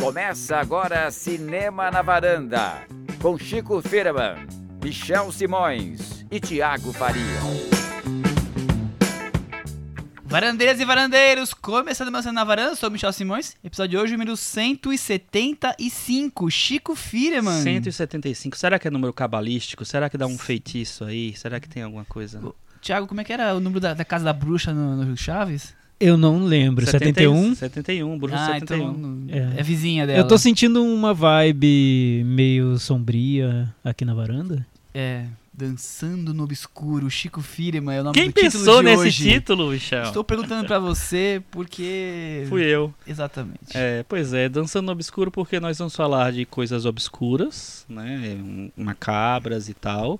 Começa agora Cinema na Varanda, com Chico Firman, Michel Simões e Tiago Faria. Varandeiras e varandeiros, começando mais na varanda, sou o Michel Simões, episódio de hoje, número 175, Chico Firman. 175. Será que é número cabalístico? Será que dá um feitiço aí? Será que tem alguma coisa? Tiago, como é que era o número da, da casa da bruxa no, no Chaves? Eu não lembro. 71? 71, bruxa ah, 71. Então, é. é vizinha dela. Eu tô sentindo uma vibe meio sombria aqui na varanda. É, Dançando no Obscuro, Chico Firman é o nome Quem do título pensou de nesse hoje. título, Michel? Estou perguntando pra você porque... Fui eu. Exatamente. É, pois é, Dançando no Obscuro porque nós vamos falar de coisas obscuras, né, macabras e tal,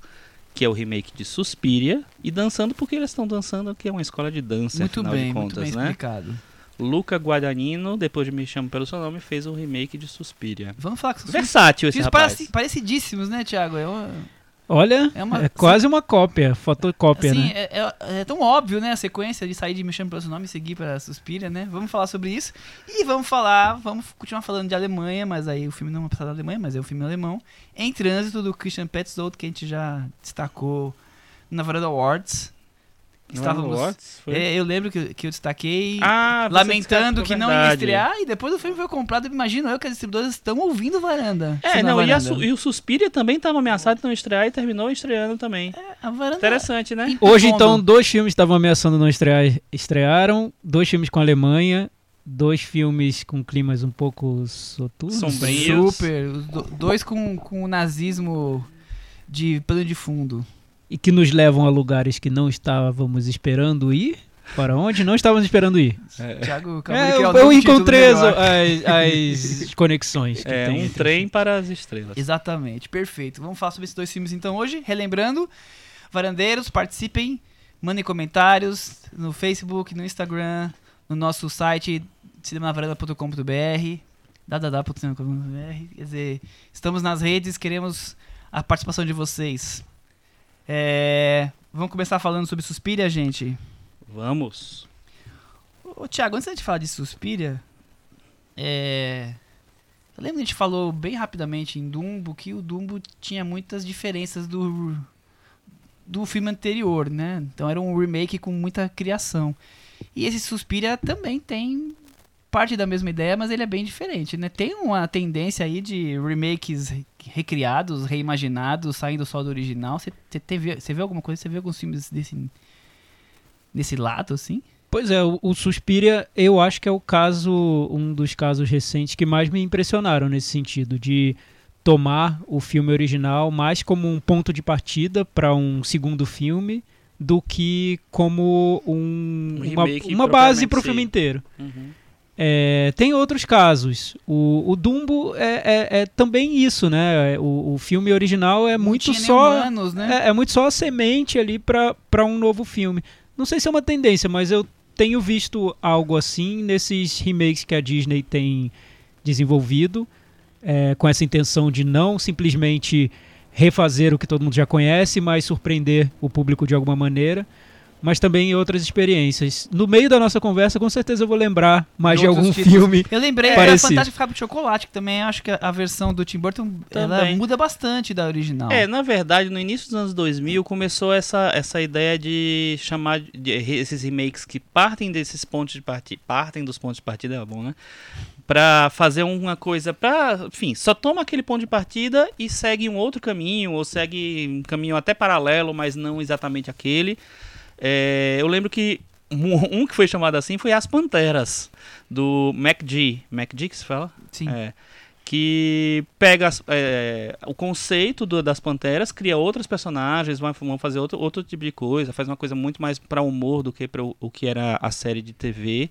que é o remake de Suspiria, e Dançando porque eles estão dançando, que é uma escola de dança, muito afinal bem, de contas, muito bem né? explicado. Luca Guadagnino, depois de Me Chamo Pelo Seu Nome, fez um remake de Suspiria. Vamos falar com Versátil esse rapaz. pareci- parecidíssimos, né, Thiago? É uma... Olha, É é, uma- quase uma cópia, fotocópia, Assim, né? é, é- é tão óbvio, né, a sequência de sair de Me Chame Pelo Seu Nome e seguir pra Suspira, né? Vamos falar sobre isso. E vamos falar, vamos continuar falando de Alemanha, mas aí o filme não é passado da Alemanha, mas é um filme alemão. Em Trânsito, do Christian Petzold, que a gente já destacou na Varanda Awards. Awards? Foi? É, eu lembro que, que eu destaquei Ah, você lamentando destacou, que não ia estrear, e depois o filme foi comprado, imagino eu que as distribuidoras estão ouvindo Varanda. É, não, e, a Varanda. E o Suspiria também estava ameaçado de não estrear e terminou estreando também. A Varanda Interessante, né? Hoje, então, dois filmes estavam ameaçando não estrear, estrearam. Dois filmes com a Alemanha. Dois filmes com climas um pouco soturnos. Sombrios. Super. Dois com, com o nazismo de pano de fundo. E que nos levam a lugares que não estávamos esperando ir. Para onde não estávamos esperando ir. Thiago acabou É, criar eu, eu encontrei as, as- as conexões. que É, tem um trem para as estrelas. Exatamente, perfeito. Vamos falar sobre esses dois filmes então hoje. Relembrando, varandeiros, participem, mandem comentários no Facebook, no Instagram, no nosso site cinemanavaranda.com.br www.cinemavaranda.com.br Quer dizer, estamos nas redes, queremos a participação de vocês. É, vamos começar falando sobre Suspiria, gente. Vamos. Ô, Thiago, antes da gente falar de Suspiria, é... Eu lembro que a gente falou bem rapidamente em Dumbo que o Dumbo tinha muitas diferenças do, do filme anterior, né? Então era um remake com muita criação. E esse Suspiria também tem parte da mesma ideia, mas ele é bem diferente, né? Tem uma tendência aí de remakes re- recriados, reimaginados, saindo só do original. Você vê alguma coisa? Você vê alguns filmes desse, desse lado, assim? Pois é, o, o Suspiria eu acho que é o caso, um dos casos recentes que mais me impressionaram nesse sentido, de tomar o filme original mais como um ponto de partida para um segundo filme do que como um, Um uma, uma base para o filme inteiro. Uhum. É, tem outros casos. O, o Dumbo é, é- é também isso, né? O, o filme original é muito só humanos, né? é, é muito só a semente ali para um novo filme. Não sei se é uma tendência, mas eu tenho visto algo assim nesses remakes que a Disney tem desenvolvido, é, com essa intenção de não simplesmente refazer o que todo mundo já conhece, mas surpreender o público de alguma maneira. Mas também em outras experiências. No meio da nossa conversa, com certeza eu vou lembrar mais de, De algum títulos. filme. Eu lembrei da Fantástica Fábrica de Chocolate, que também acho que a- versão do Tim Burton muda bastante da original. É, na verdade, no início dos anos 2000 começou essa, essa ideia de chamar de, de- esses remakes que partem desses pontos de partida, partem dos pontos de partida, é bom, né? Pra fazer uma coisa pra, enfim, só toma aquele ponto de partida e segue um outro caminho, ou segue um caminho até paralelo, mas não exatamente aquele. É, eu lembro que um, que foi chamado assim foi As Panteras, do MacG. MacG que se fala? Sim. É, que pega é, o conceito do- das panteras, cria outros personagens, vai- vão fazer outro, outro tipo de coisa, faz uma coisa muito mais para humor do que para o, o que era a série de TV.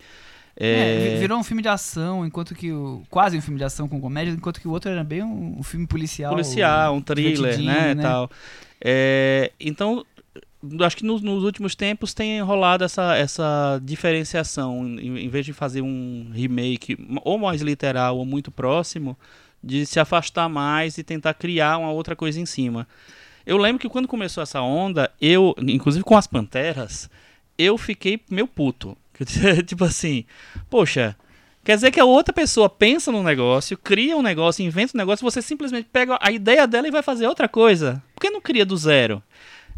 É, É, virou um filme de ação, enquanto que o. Quase um filme de ação com comédia, enquanto que o outro era bem um, um filme policial. policial, um thriller, né, né? tal. É, então, acho que nos, nos últimos tempos tem rolado essa, essa diferenciação, em, em vez de fazer um remake ou mais literal ou muito próximo, de se afastar mais e tentar criar uma outra coisa em cima. Eu lembro que quando começou essa onda, eu, inclusive com as Panteras, eu fiquei meio puto. tipo assim, poxa, quer dizer que a outra pessoa pensa num negócio, cria um negócio, inventa um negócio, você simplesmente pega a ideia dela e vai fazer outra coisa. Por que não cria do zero?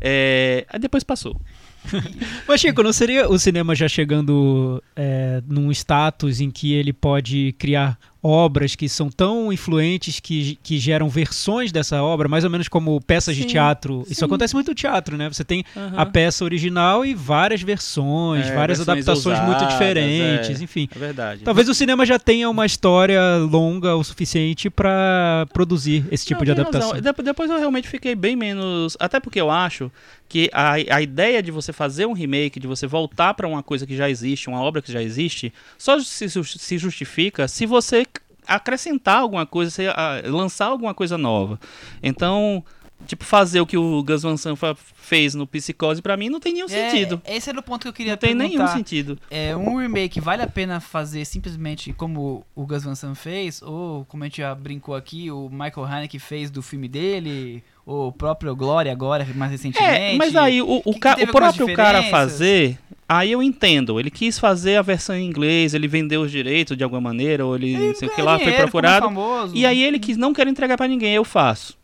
É, Aí depois passou. Mas, Chico, não seria o cinema já chegando é, num status em que ele pode criar obras que são tão influentes que, que geram versões dessa obra, mais ou menos como peças de Sim, teatro? Isso sim. acontece muito no teatro, né? Você tem Aham. a peça original e várias versões, É, várias versões adaptações muito ousadas, diferentes, é. enfim. É verdade. Talvez o cinema já tenha uma história longa o suficiente para produzir esse tipo Não, de razão. adaptação. Dep- Depois eu realmente fiquei bem menos. Até porque eu acho que a, a ideia de você fazer um remake, de você voltar para uma coisa que já existe, uma obra que já existe, só se, se justifica se você acrescentar alguma coisa, ah, lançar alguma coisa nova. Então, tipo, fazer o que o Gus Van Sant fez no Psicose, pra mim, não tem nenhum É, sentido. Esse era o ponto que eu queria Não tem perguntar. nenhum sentido. É, um remake vale a pena fazer simplesmente como o Gus Van Sant fez? Ou, como a gente já brincou aqui, o Michael Haneke fez do filme dele? Ou o próprio Glória agora, mais recentemente? É, mas aí o, o, que ca- teve o próprio cara fazer, aí eu entendo. Ele quis fazer a versão em inglês, ele vendeu os direitos de alguma maneira, ou ele, não sei o que lá, foi procurado. E aí ele quis, não quero entregar pra ninguém, eu faço.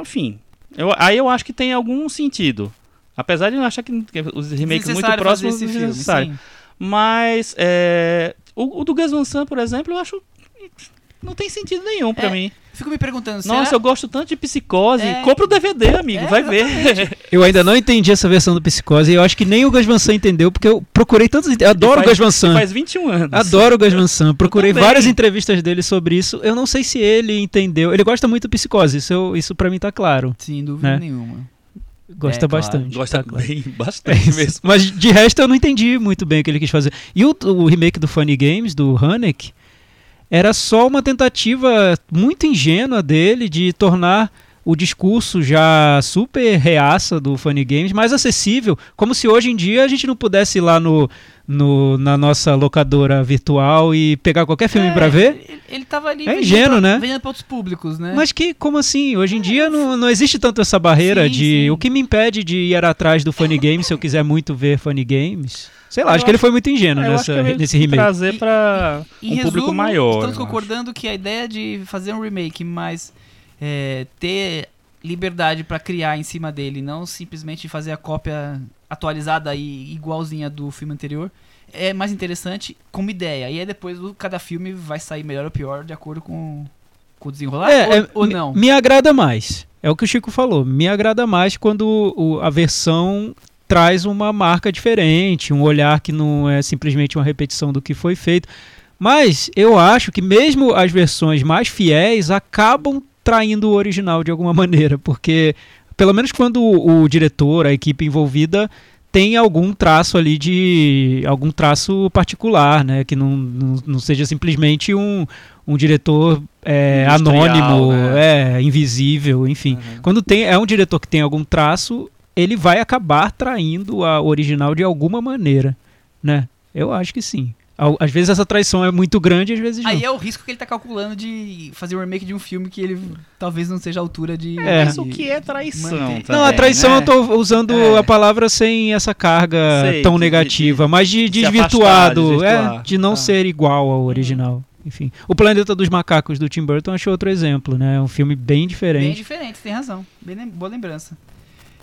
Enfim, eu, aí eu acho que tem algum sentido. Apesar de eu achar que, os remakes muito próximos fazer esse não filme, sim. Mas é, o, o do Gus Van Sant, por exemplo, eu acho não tem sentido nenhum pra É, mim. Fico me perguntando, Nossa, será... eu gosto tanto de psicose. É. Compra o DVD, amigo, É, vai ver. Eu ainda não entendi essa versão do Psicose e eu acho que nem o Gus Van Sant entendeu, porque eu procurei tantos. Eu adoro o faz- Gus Van Sant. Faz 21 anos. Adoro o Gus Van Sant. Procurei várias entrevistas dele sobre isso. Eu não sei se ele entendeu. Ele gosta muito do Psicose, isso, eu- isso para mim tá claro. Sem dúvida né? nenhuma. Gosta É, claro. bastante. Gosta tá claro. bem, É bastante isso. mesmo. Mas de resto eu não entendi muito bem o que ele quis fazer. E o, o remake do Funny Games, do Hanek, era só uma tentativa muito ingênua dele de tornar o discurso já super reaça do Funny Games mais acessível, como se hoje em dia a gente não pudesse ir lá no, no- na nossa locadora virtual e pegar qualquer filme É, pra ver. Ele, ele tava ali É ingênuo, pra, né? vendendo pra outros públicos, né? Mas que, como assim? Hoje em dia não, não existe tanto essa barreira Sim, de sim. o que me impede de ir atrás do Funny Games se eu quiser muito ver Funny Games. Sei lá, Eu acho que ele foi muito ingênuo nessa, nesse remake. trazer pra Em um público resumo, maior. Estamos eu acho. concordando que a ideia de fazer um remake, mas é, ter liberdade pra criar em cima dele, não simplesmente fazer a cópia atualizada e igualzinha do filme anterior, é mais interessante como ideia. E aí depois o- cada filme vai sair melhor ou pior de acordo com, com o desenrolar É, ou, é, ou me- não. Me agrada mais. É o que o Chico falou. Me agrada mais quando o- a versão traz uma marca diferente, um olhar que não é simplesmente uma repetição do que foi feito. Mas eu acho que mesmo as versões mais fiéis acabam traindo o original de alguma maneira, porque pelo menos quando o, o diretor, a equipe envolvida tem algum traço ali de algum traço particular, né, que não, não, não seja simplesmente um, um diretor é, anônimo, né? é invisível, enfim. Uhum. Quando tem é um diretor que tem algum traço, ele vai acabar traindo a original de alguma maneira, né? Eu acho que sim. Às vezes essa traição é muito grande, às vezes não. Aí é o risco que ele tá calculando de fazer um remake de um filme que ele talvez não seja a altura de. É. Mas o que é traição? Manter- Não, a traição né? eu tô usando É. a palavra sem essa carga Sei, tão de- de- negativa, mas de de se desvirtuado, afastar, de é, de não Tá. ser igual ao original. Enfim, o Planeta dos Macacos do Tim Burton achei outro exemplo, né? É um filme bem Bem diferente. diferente, tem razão. Bem boa lembrança.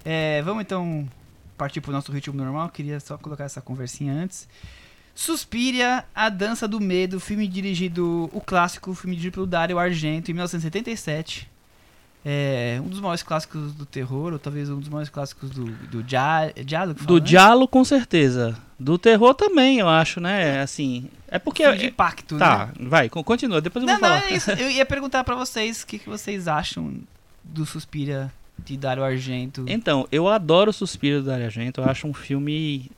É, vamos então partir pro nosso ritmo normal. Queria só colocar essa conversinha antes. Suspiria, A Dança do Medo, filme dirigido, o clássico, filme dirigido pelo Dario Argento, em 1977. É, um dos maiores clássicos do terror, ou talvez um dos maiores clássicos do, do dia, diálogo. Do? Diallo, com certeza. Do terror também, eu acho, né? Assim. É porque. Filme de impacto, né? Tá, vai, con- continua, depois eu Não, vou não, falar. é isso. Eu ia perguntar pra vocês o que, que vocês acham do Suspiria de Dario Argento. Então, eu adoro Suspiro do Dario Argento. Eu acho um filme,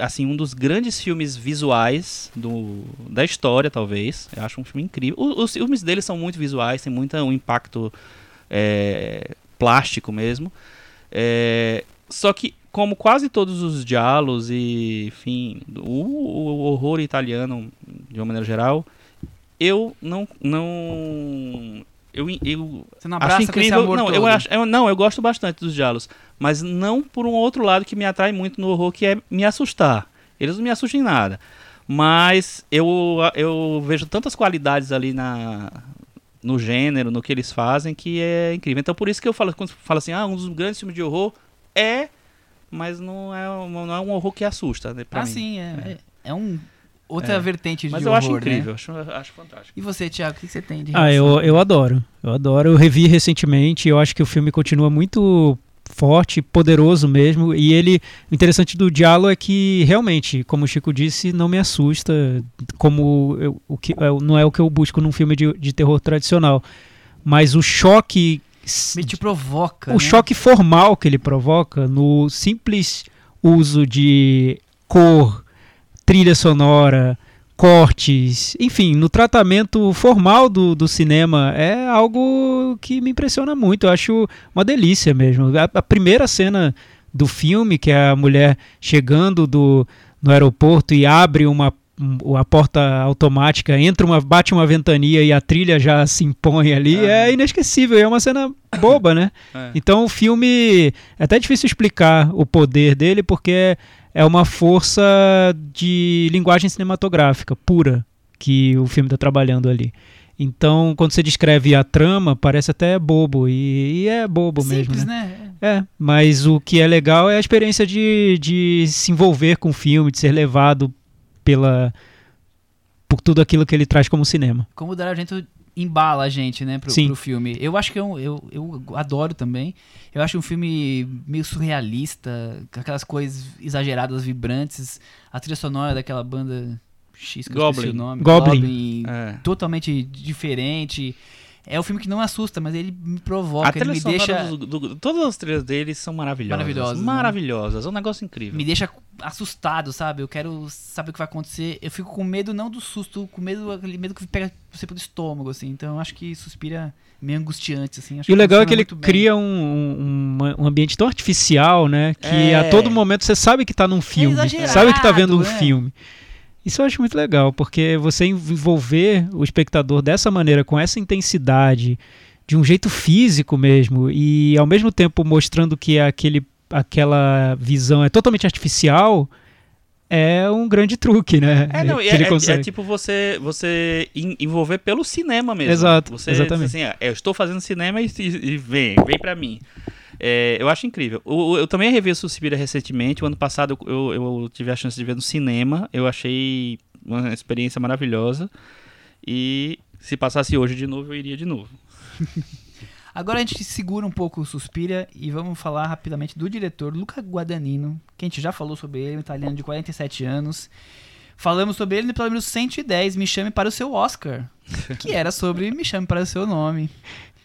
assim, um dos grandes filmes visuais do, da história, talvez. Eu acho um filme incrível. Os filmes dele são muito visuais, tem muito um impacto é, plástico mesmo. É, só que, como quase todos os diálogos e, enfim, o, o horror italiano, de uma maneira geral, eu não... não eu, eu Você não acho abraça esse incrível. amor Não, todo. eu acho, eu, não, eu gosto bastante dos diálogos, mas não por um outro lado que me atrai muito no horror, que é me assustar. Eles não me assustam em nada. Mas eu, eu vejo tantas qualidades ali na, no gênero, no que eles fazem, que é incrível. Então por isso que eu falo, quando falo assim, ah, um dos grandes filmes de horror é, mas não é, um- não é um horror que assusta, né, pra ah, mim. sim, é, é. é um outra É. vertente Mas de eu horror, acho né? incrível, acho, acho fantástico. E você, Thiago, o que você tem de Ah, eu, eu adoro. Eu adoro. Eu revi recentemente. Eu acho que o filme continua muito forte, poderoso mesmo. E ele, o interessante do diálogo é que realmente, como o Chico disse, não me assusta. Como eu- o que é, não é o que eu busco num filme de, de terror tradicional. Mas o choque, Me te provoca, o né? choque formal que ele provoca no simples uso de cor, trilha sonora, cortes, enfim, no tratamento formal do, do cinema é algo que me impressiona muito. Eu acho uma delícia mesmo. A, a primeira cena do filme, que é a mulher chegando do, no aeroporto e abre uma um- a porta automática, entra uma, bate uma ventania e a trilha já se impõe ali, é inesquecível. e É uma cena boba, né? É. Então o filme é até difícil explicar o poder dele porque é uma força de linguagem cinematográfica pura que o filme está trabalhando ali. Então, quando você descreve a trama, parece até bobo e, e é bobo Simples, mesmo, né? né? É, mas o que é legal é a experiência de, de se envolver com o filme, de ser levado pela por tudo aquilo que ele traz como cinema. Como o Dario Argento embala a gente, né, pro, Sim. pro filme. Eu acho que é um, eu, eu adoro também. Eu acho um filme meio surrealista, com aquelas coisas exageradas, vibrantes. A trilha sonora daquela banda X, que eu esqueci Goblin. o nome. Goblin. É. totalmente diferente. É um filme que não assusta, mas ele me A provoca, ele trilha me deixa, do- do- todas as trilhas deles são maravilhosas. Maravilhosas, né? Maravilhosas. É um negócio incrível. me deixa assustado, sabe? Eu quero saber o que vai acontecer. Eu fico com medo não do susto, com medo aquele medo que pega você pelo estômago, assim. Então eu acho que Suspira é meio angustiante, assim. Acho E o legal é que ele cria um, um, um ambiente tão artificial, né? Que É. a todo momento você sabe que tá num filme. exagerado, sabe que tá vendo um é. filme. Isso eu acho muito legal, porque você envolver o espectador dessa maneira, com essa intensidade, de um jeito físico mesmo, e ao mesmo tempo mostrando que aquele, aquela visão é totalmente artificial, é um grande truque, né? É, não, é, ele é- consegue. é tipo você, você en- envolver pelo cinema mesmo. Exato, Você exatamente. assim, ah, eu estou fazendo cinema e, e- vem, vem pra mim. É, eu acho incrível. O- eu também revi o Suspira recentemente. O ano passado eu, eu- eu tive a chance de ver no cinema. Eu achei uma experiência maravilhosa. E se passasse hoje de novo, eu iria de novo. Agora a gente segura um pouco o Suspira e vamos falar rapidamente do diretor Luca Guadagnino, que a gente já falou sobre ele, um italiano de 47 anos. Falamos sobre ele no episódio número 110, Me Chame para o Seu Oscar, que era sobre Me Chame para o Seu Nome.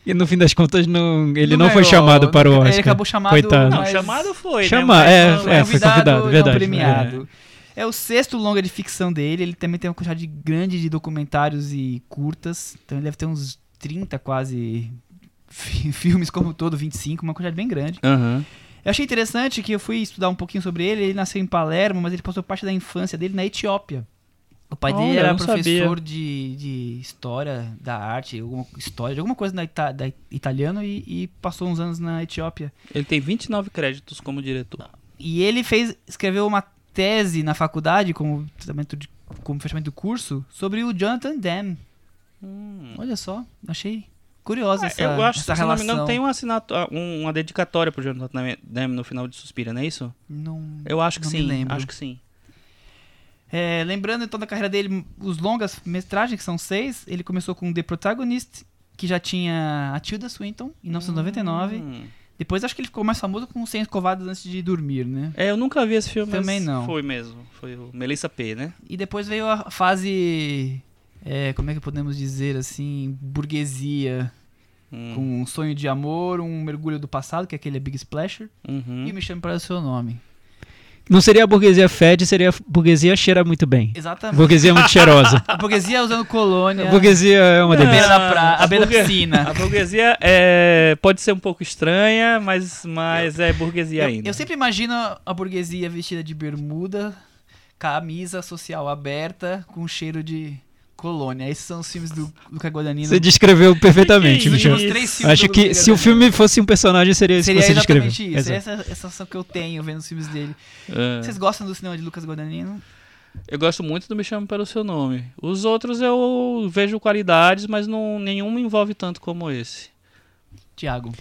E no fim das contas, não, ele não, ganhou, foi chamado para o ele Oscar. acabou chamado, Coitado. Não, chamado foi, Chama- né? é, Mas não- é, não- foi convidado, não verdade, premiado. É o sexto longa de ficção dele, ele também tem uma quantidade grande de documentários e curtas, então ele deve ter uns 30 quase fi- filmes como um todo, 25, uma quantidade bem grande. Aham. Eu achei interessante que eu fui estudar um pouquinho sobre ele. Ele nasceu em Palermo, mas ele passou parte da infância dele na Etiópia. O pai dele Olha, era professor de, de história da arte, alguma história, de alguma coisa da, ita- da italiano e, e passou uns anos na Etiópia. Ele tem 29 créditos como diretor. E ele fez, escreveu uma tese na faculdade como tratamento de, como fechamento do curso sobre o Jonathan Demme. Olha só, achei curiosa essa, Hum. eu acho que, essa se não me relação. engano, tem uma, assinatura, um- uma dedicatória pro Jonathan Demme no final de Suspira, não é isso? Não, Eu acho que Não me sim. lembro. Acho que sim. É, lembrando então da carreira dele, os longas metragens, que são seis, ele começou com The Protagonist, que já tinha a Tilda Swinton, em 1999. Hum. Depois acho que ele ficou mais famoso com 100 Escovadas Antes de Dormir, né? É, eu nunca vi esse filme, Também não. foi mesmo. Foi o Melissa P, né? E depois veio a fase, é, como é que podemos dizer assim, burguesia, Hum. com um sonho de amor, um mergulho do passado, que é aquele Big Splasher, Uhum. e Me Chame Para o Seu Nome. Não seria a burguesia fede, seria a burguesia cheira muito bem. Exatamente. Burguesia muito cheirosa. A burguesia usando colônia, A burguesia é uma delícia. da, pra, à a beira da piscina. A burguesia é, pode ser um pouco estranha, mas, mas é burguesia Eu, ainda. eu sempre imagino a burguesia vestida de bermuda, camisa social aberta, com cheiro de Colônia. Esses são os filmes do Luca Guadagnino. Você descreveu perfeitamente, Michel. Acho que Luca se o filme fosse um personagem, seria isso Seria que você descreveu. exatamente isso. Exato. Essa é a sensação que eu tenho vendo os filmes dele. É. Vocês gostam do cinema de Lucas Guadagnino? Eu gosto muito do Me Chame Pelo Seu Nome. Os outros eu vejo qualidades, mas não, nenhum me envolve tanto como esse. Tiago.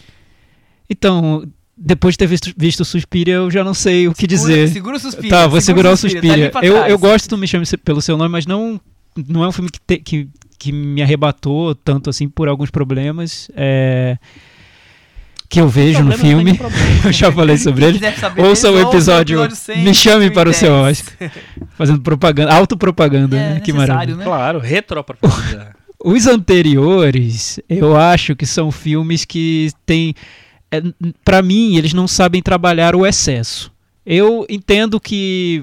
Então, depois de ter visto, visto Suspiria, eu já não sei o que dizer. Segura o suspiro. Tá, vou segurar o Tá Suspiria. pra eu, eu gosto do Me Chame pelo Seu Nome, mas não, não é um filme que, te- que, que me arrebatou tanto assim por alguns problemas é, que eu vejo no Problema filme. problema. eu já falei sobre ele. quiser saber Ouça o episódio 100, Me Chame para o seu 110. Oscar. Fazendo propaganda, autopropaganda, É né? Que necessário, maravilha. né? Claro, retropropaganda. Os anteriores, eu acho que são filmes que têm. É, para mim, eles não sabem trabalhar o excesso. Eu entendo que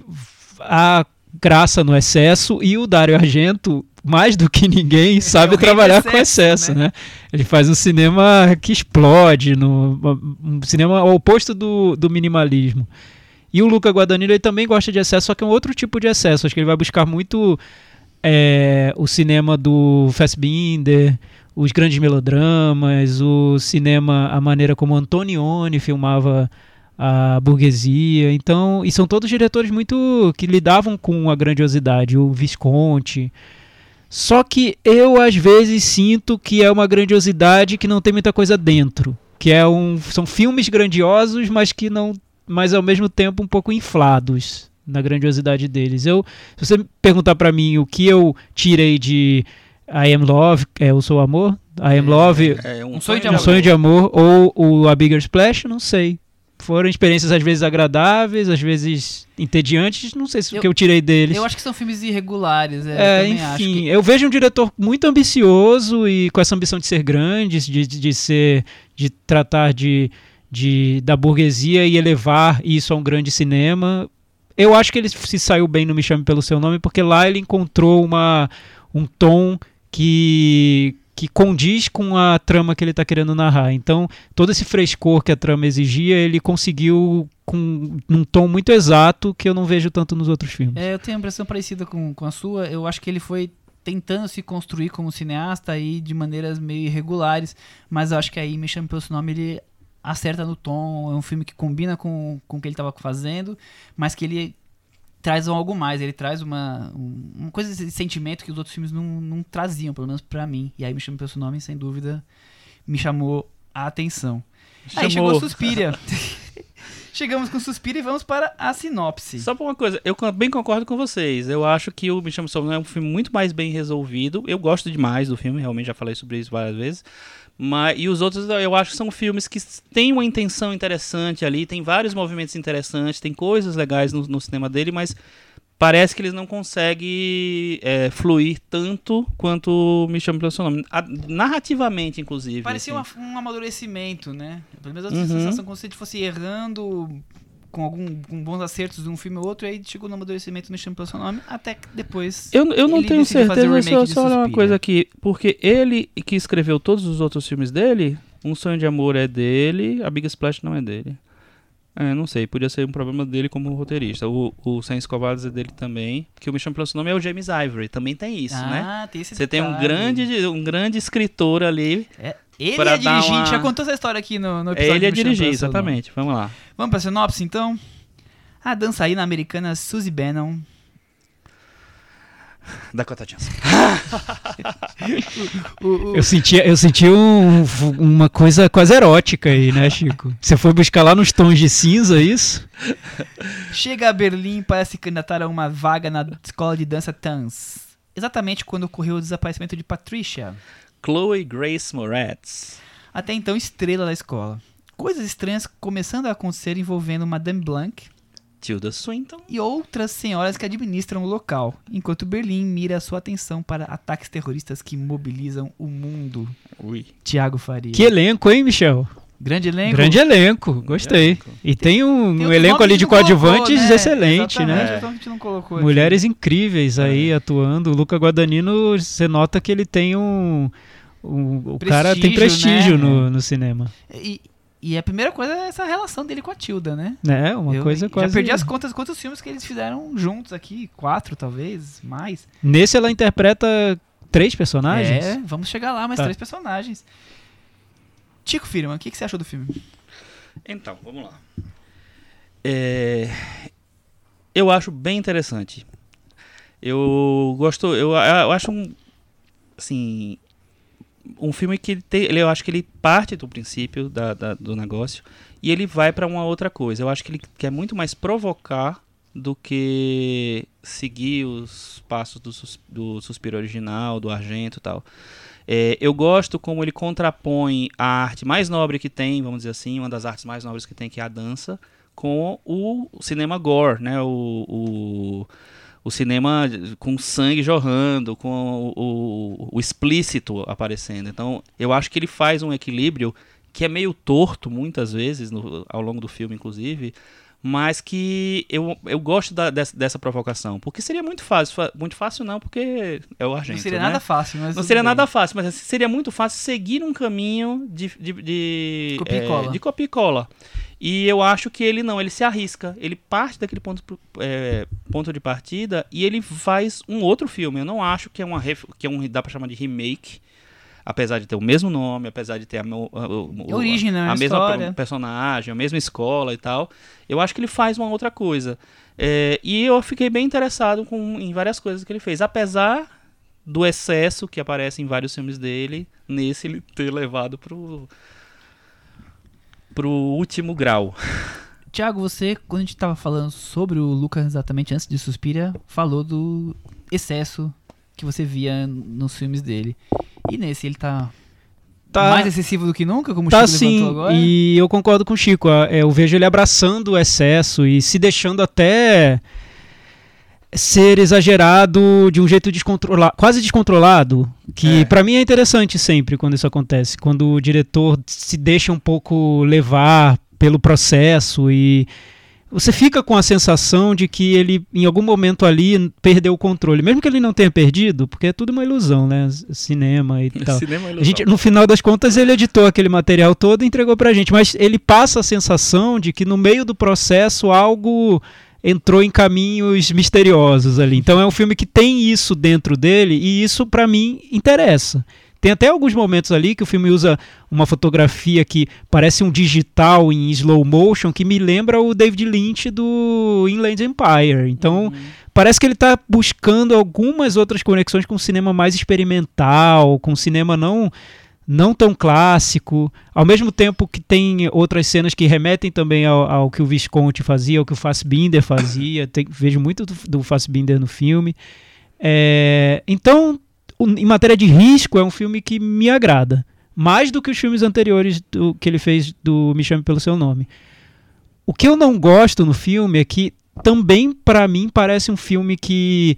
há graça no excesso e o Dario Argento, mais do que ninguém, sabe do trabalhar com excesso, excesso, né? né? Ele faz um cinema que explode, no, um cinema ao oposto do, do minimalismo. E o Luca Guadagnino ele também gosta de excesso, só que é um outro tipo de excesso. Acho que ele vai buscar muito é, o cinema do Fassbinder, os grandes melodramas, o cinema, a maneira como Antonioni filmava a burguesia. Então, e são todos diretores muito que lidavam com a grandiosidade, o Visconti. Só que eu às vezes sinto que é uma grandiosidade que não tem muita coisa dentro, que é um são filmes grandiosos, mas que não, mas ao mesmo tempo um pouco inflados na grandiosidade deles. Eu, se você perguntar pra mim o que eu tirei de I Am Love, é o Sou Amor, I Am Love, É Um sonho de um amor. sonho de amor ou o A Bigger Splash, não sei. Foram experiências às vezes agradáveis, às vezes entediantes, não sei se o que eu tirei deles. Eu acho que são filmes irregulares. É, É, eu enfim, que- eu vejo um diretor muito ambicioso e com essa ambição de ser grande, de, de, de ser, de tratar de, de da burguesia e elevar isso a um grande cinema. Eu acho que ele se saiu bem no Me Chame pelo Seu Nome porque lá ele encontrou uma, um tom que que condiz com a trama que ele está querendo narrar. Então, todo esse frescor que a trama exigia, ele conseguiu com num tom muito exato que eu não vejo tanto nos outros filmes. É, eu tenho uma impressão parecida com, com a sua. Eu acho que ele foi tentando se construir como cineasta aí de maneiras meio irregulares, mas eu acho que aí Me Chame Pelo Seu Nome ele acerta no tom, é um filme que combina com, com o que ele estava fazendo, mas que ele traz algo mais, ele traz uma, um- uma coisa de sentimento que os outros filmes não, não traziam, pelo menos pra mim. E aí Me Chame Pelo Seu Nome, sem dúvida, me chamou a atenção. Aí chegou Chamou. Suspiria. Chegamos com Suspiria e vamos para a sinopse. Só por uma coisa, eu bem concordo com vocês. Eu acho que o Me Chama Seu Nome é um filme muito mais bem resolvido. Eu gosto demais do filme, realmente já falei sobre isso várias vezes. Mas, e os outros eu acho que são filmes que têm uma intenção interessante ali, tem vários movimentos interessantes, tem coisas legais no, no cinema dele, mas parece que eles não conseguem é, fluir tanto quanto Me Chama Pelo Seu Nome. A- narrativamente, inclusive. Parecia assim. uma- um amadurecimento, né? Pelo menos a Uhum. sensação como se gente fosse errando com algum com bons acertos de um filme ou outro, e aí chegou no amadurecimento me chama pelo seu nome, até que depois. Eu, eu não tenho certeza, só, de só olhar uma coisa aqui. Porque ele que escreveu todos os outros filmes dele, Um Sonho de Amor é dele, A Big Splash não é dele. É, não sei, podia ser um problema dele como roteirista. O, o Sem Escovados é dele também. Que o Me Chama Pelo Seu Nome é o James Ivory, também tem isso, né? ah, tem esse Você tem um detalhe. grande, um grande escritor ali. É, ele é dirigir, uma- já contou essa história aqui no, no É, episódio ele é Pelo Seu Nome. exatamente. Vamos lá. Vamos pra sinopse então? A dançarina americana Suzy Bannon Dakota Johnson. Eu senti, eu senti um- uma coisa quase erótica aí, né, Chico? Você foi buscar lá nos tons de cinza isso? chega a Berlim para se candidatar a uma vaga na escola de dança Tanz. Exatamente quando ocorreu o desaparecimento de Patricia. Chloe Grace Moretz. até então estrela da escola. Coisas estranhas começando a acontecer envolvendo Madame Blanc Tilda Swinton. e outras senhoras que administram o local, enquanto Berlim mira sua atenção para ataques terroristas que mobilizam o mundo. Ui. Tiago Faria. Que elenco, hein, Michel? Grande elenco. Grande elenco, gostei. elenco. E tem um, Tem um elenco ali de não colocou, coadjuvantes né? excelente, Exatamente, né? gente não colocou aqui. Mulheres incríveis aí atuando. O Luca Guadagnino, você nota que ele tem um. um- o cara tem Prestígio, prestígio né? no, no cinema. E, e a primeira coisa é essa relação dele com a Tilda, né? Né? Uma Eu coisa já quase. perdi as contas quantos filmes que eles fizeram juntos aqui, quatro talvez, mais. Nesse ela interpreta três personagens? É, vamos chegar lá, mais Tá. três personagens. Tico Firman, o que, que você achou do filme? Então, vamos lá. É, eu acho bem interessante. Eu gosto, eu, eu acho um, assim, um filme que tem, ele, eu acho que ele parte do princípio da, da- do negócio e ele vai para uma outra coisa. Eu acho que ele quer muito mais provocar do que seguir os passos do, do suspiro original, do Argento e tal. É, eu gosto como ele contrapõe a arte mais nobre que tem, vamos dizer assim, uma das artes mais nobres que tem, que é a dança, com o cinema gore, né? O, o, o cinema com sangue jorrando, com o, o, o explícito aparecendo. Então, eu acho que ele faz um equilíbrio que é meio torto muitas vezes, no- ao longo do filme, inclusive, mas que eu, eu gosto da- dessa, dessa provocação. Porque seria muito fácil, muito fácil não, porque é o Argento, não seria né? nada fácil, mas. Não seria bem. nada fácil, mas assim, seria muito fácil seguir um caminho de, de, de, Copia e é, cola. de copia e cola. E eu acho que ele não, ele se arrisca. Ele parte daquele ponto, é, ponto de partida e ele faz um outro filme. Eu não acho que é, uma, que é um. dá pra chamar de remake. Apesar de ter o mesmo nome, apesar de ter a, a, o- É origem, né? a A mesma história. per- personagem, a mesma escola e tal. Eu acho que ele faz uma outra coisa. É, e eu fiquei bem interessado com, em várias coisas que ele fez. Apesar do excesso que aparece em vários filmes dele, nesse ele ter levado pro, pro último grau. Tiago, você, quando a gente tava falando sobre o Lucas exatamente antes de Suspira, falou do excesso que você via nos filmes dele. E nesse ele tá, Tá- mais excessivo do que nunca, como o Tá Chico sim, levantou agora? e eu concordo com o Chico. é, Eu vejo ele abraçando o excesso e se deixando até ser exagerado de um jeito descontrolado, quase descontrolado, que É. pra mim é interessante sempre quando isso acontece, quando o diretor se deixa um pouco levar pelo processo e você fica com a sensação de que ele em algum momento ali perdeu o controle, mesmo que ele não tenha perdido, porque é tudo uma ilusão, né? Cinema e tal. Cinema é A gente, no final das contas, ele editou aquele material todo e entregou pra gente, mas ele passa a sensação de que no meio do processo algo entrou em caminhos misteriosos ali. Então é um filme que tem isso dentro dele e isso pra mim interessa. Tem até alguns momentos ali que o filme usa uma fotografia que parece um digital em slow motion que me lembra o David Lynch do Inland Empire. Então, parece que ele está buscando algumas outras conexões com o cinema mais experimental, com o cinema não não tão clássico, ao mesmo tempo que tem outras cenas que remetem também ao, ao que o Visconti fazia, ao que o Fassbinder fazia, Tem- vejo muito do, do Fassbinder no filme. É, então, em matéria de risco, é um filme que me agrada, mais do que os filmes anteriores do, que ele fez do Me Chame Pelo Seu Nome. O que eu não gosto no filme é que também para mim parece um filme que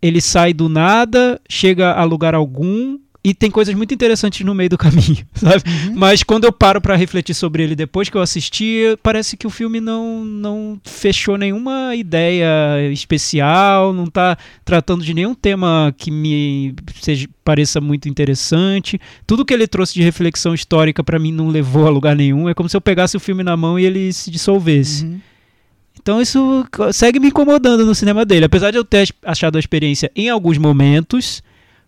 ele sai do nada, chega a lugar algum e tem coisas muito interessantes no meio do caminho, sabe? Mas quando eu paro para refletir sobre ele depois que eu assisti, parece que o filme não, não fechou nenhuma ideia especial, não tá tratando de nenhum tema que me seja, pareça muito interessante. Tudo que ele trouxe de reflexão histórica para mim não levou a lugar nenhum. É como se eu pegasse o filme na mão e ele se dissolvesse. Uhum. Então isso segue me incomodando no cinema dele. Apesar de eu ter achado a experiência em alguns momentos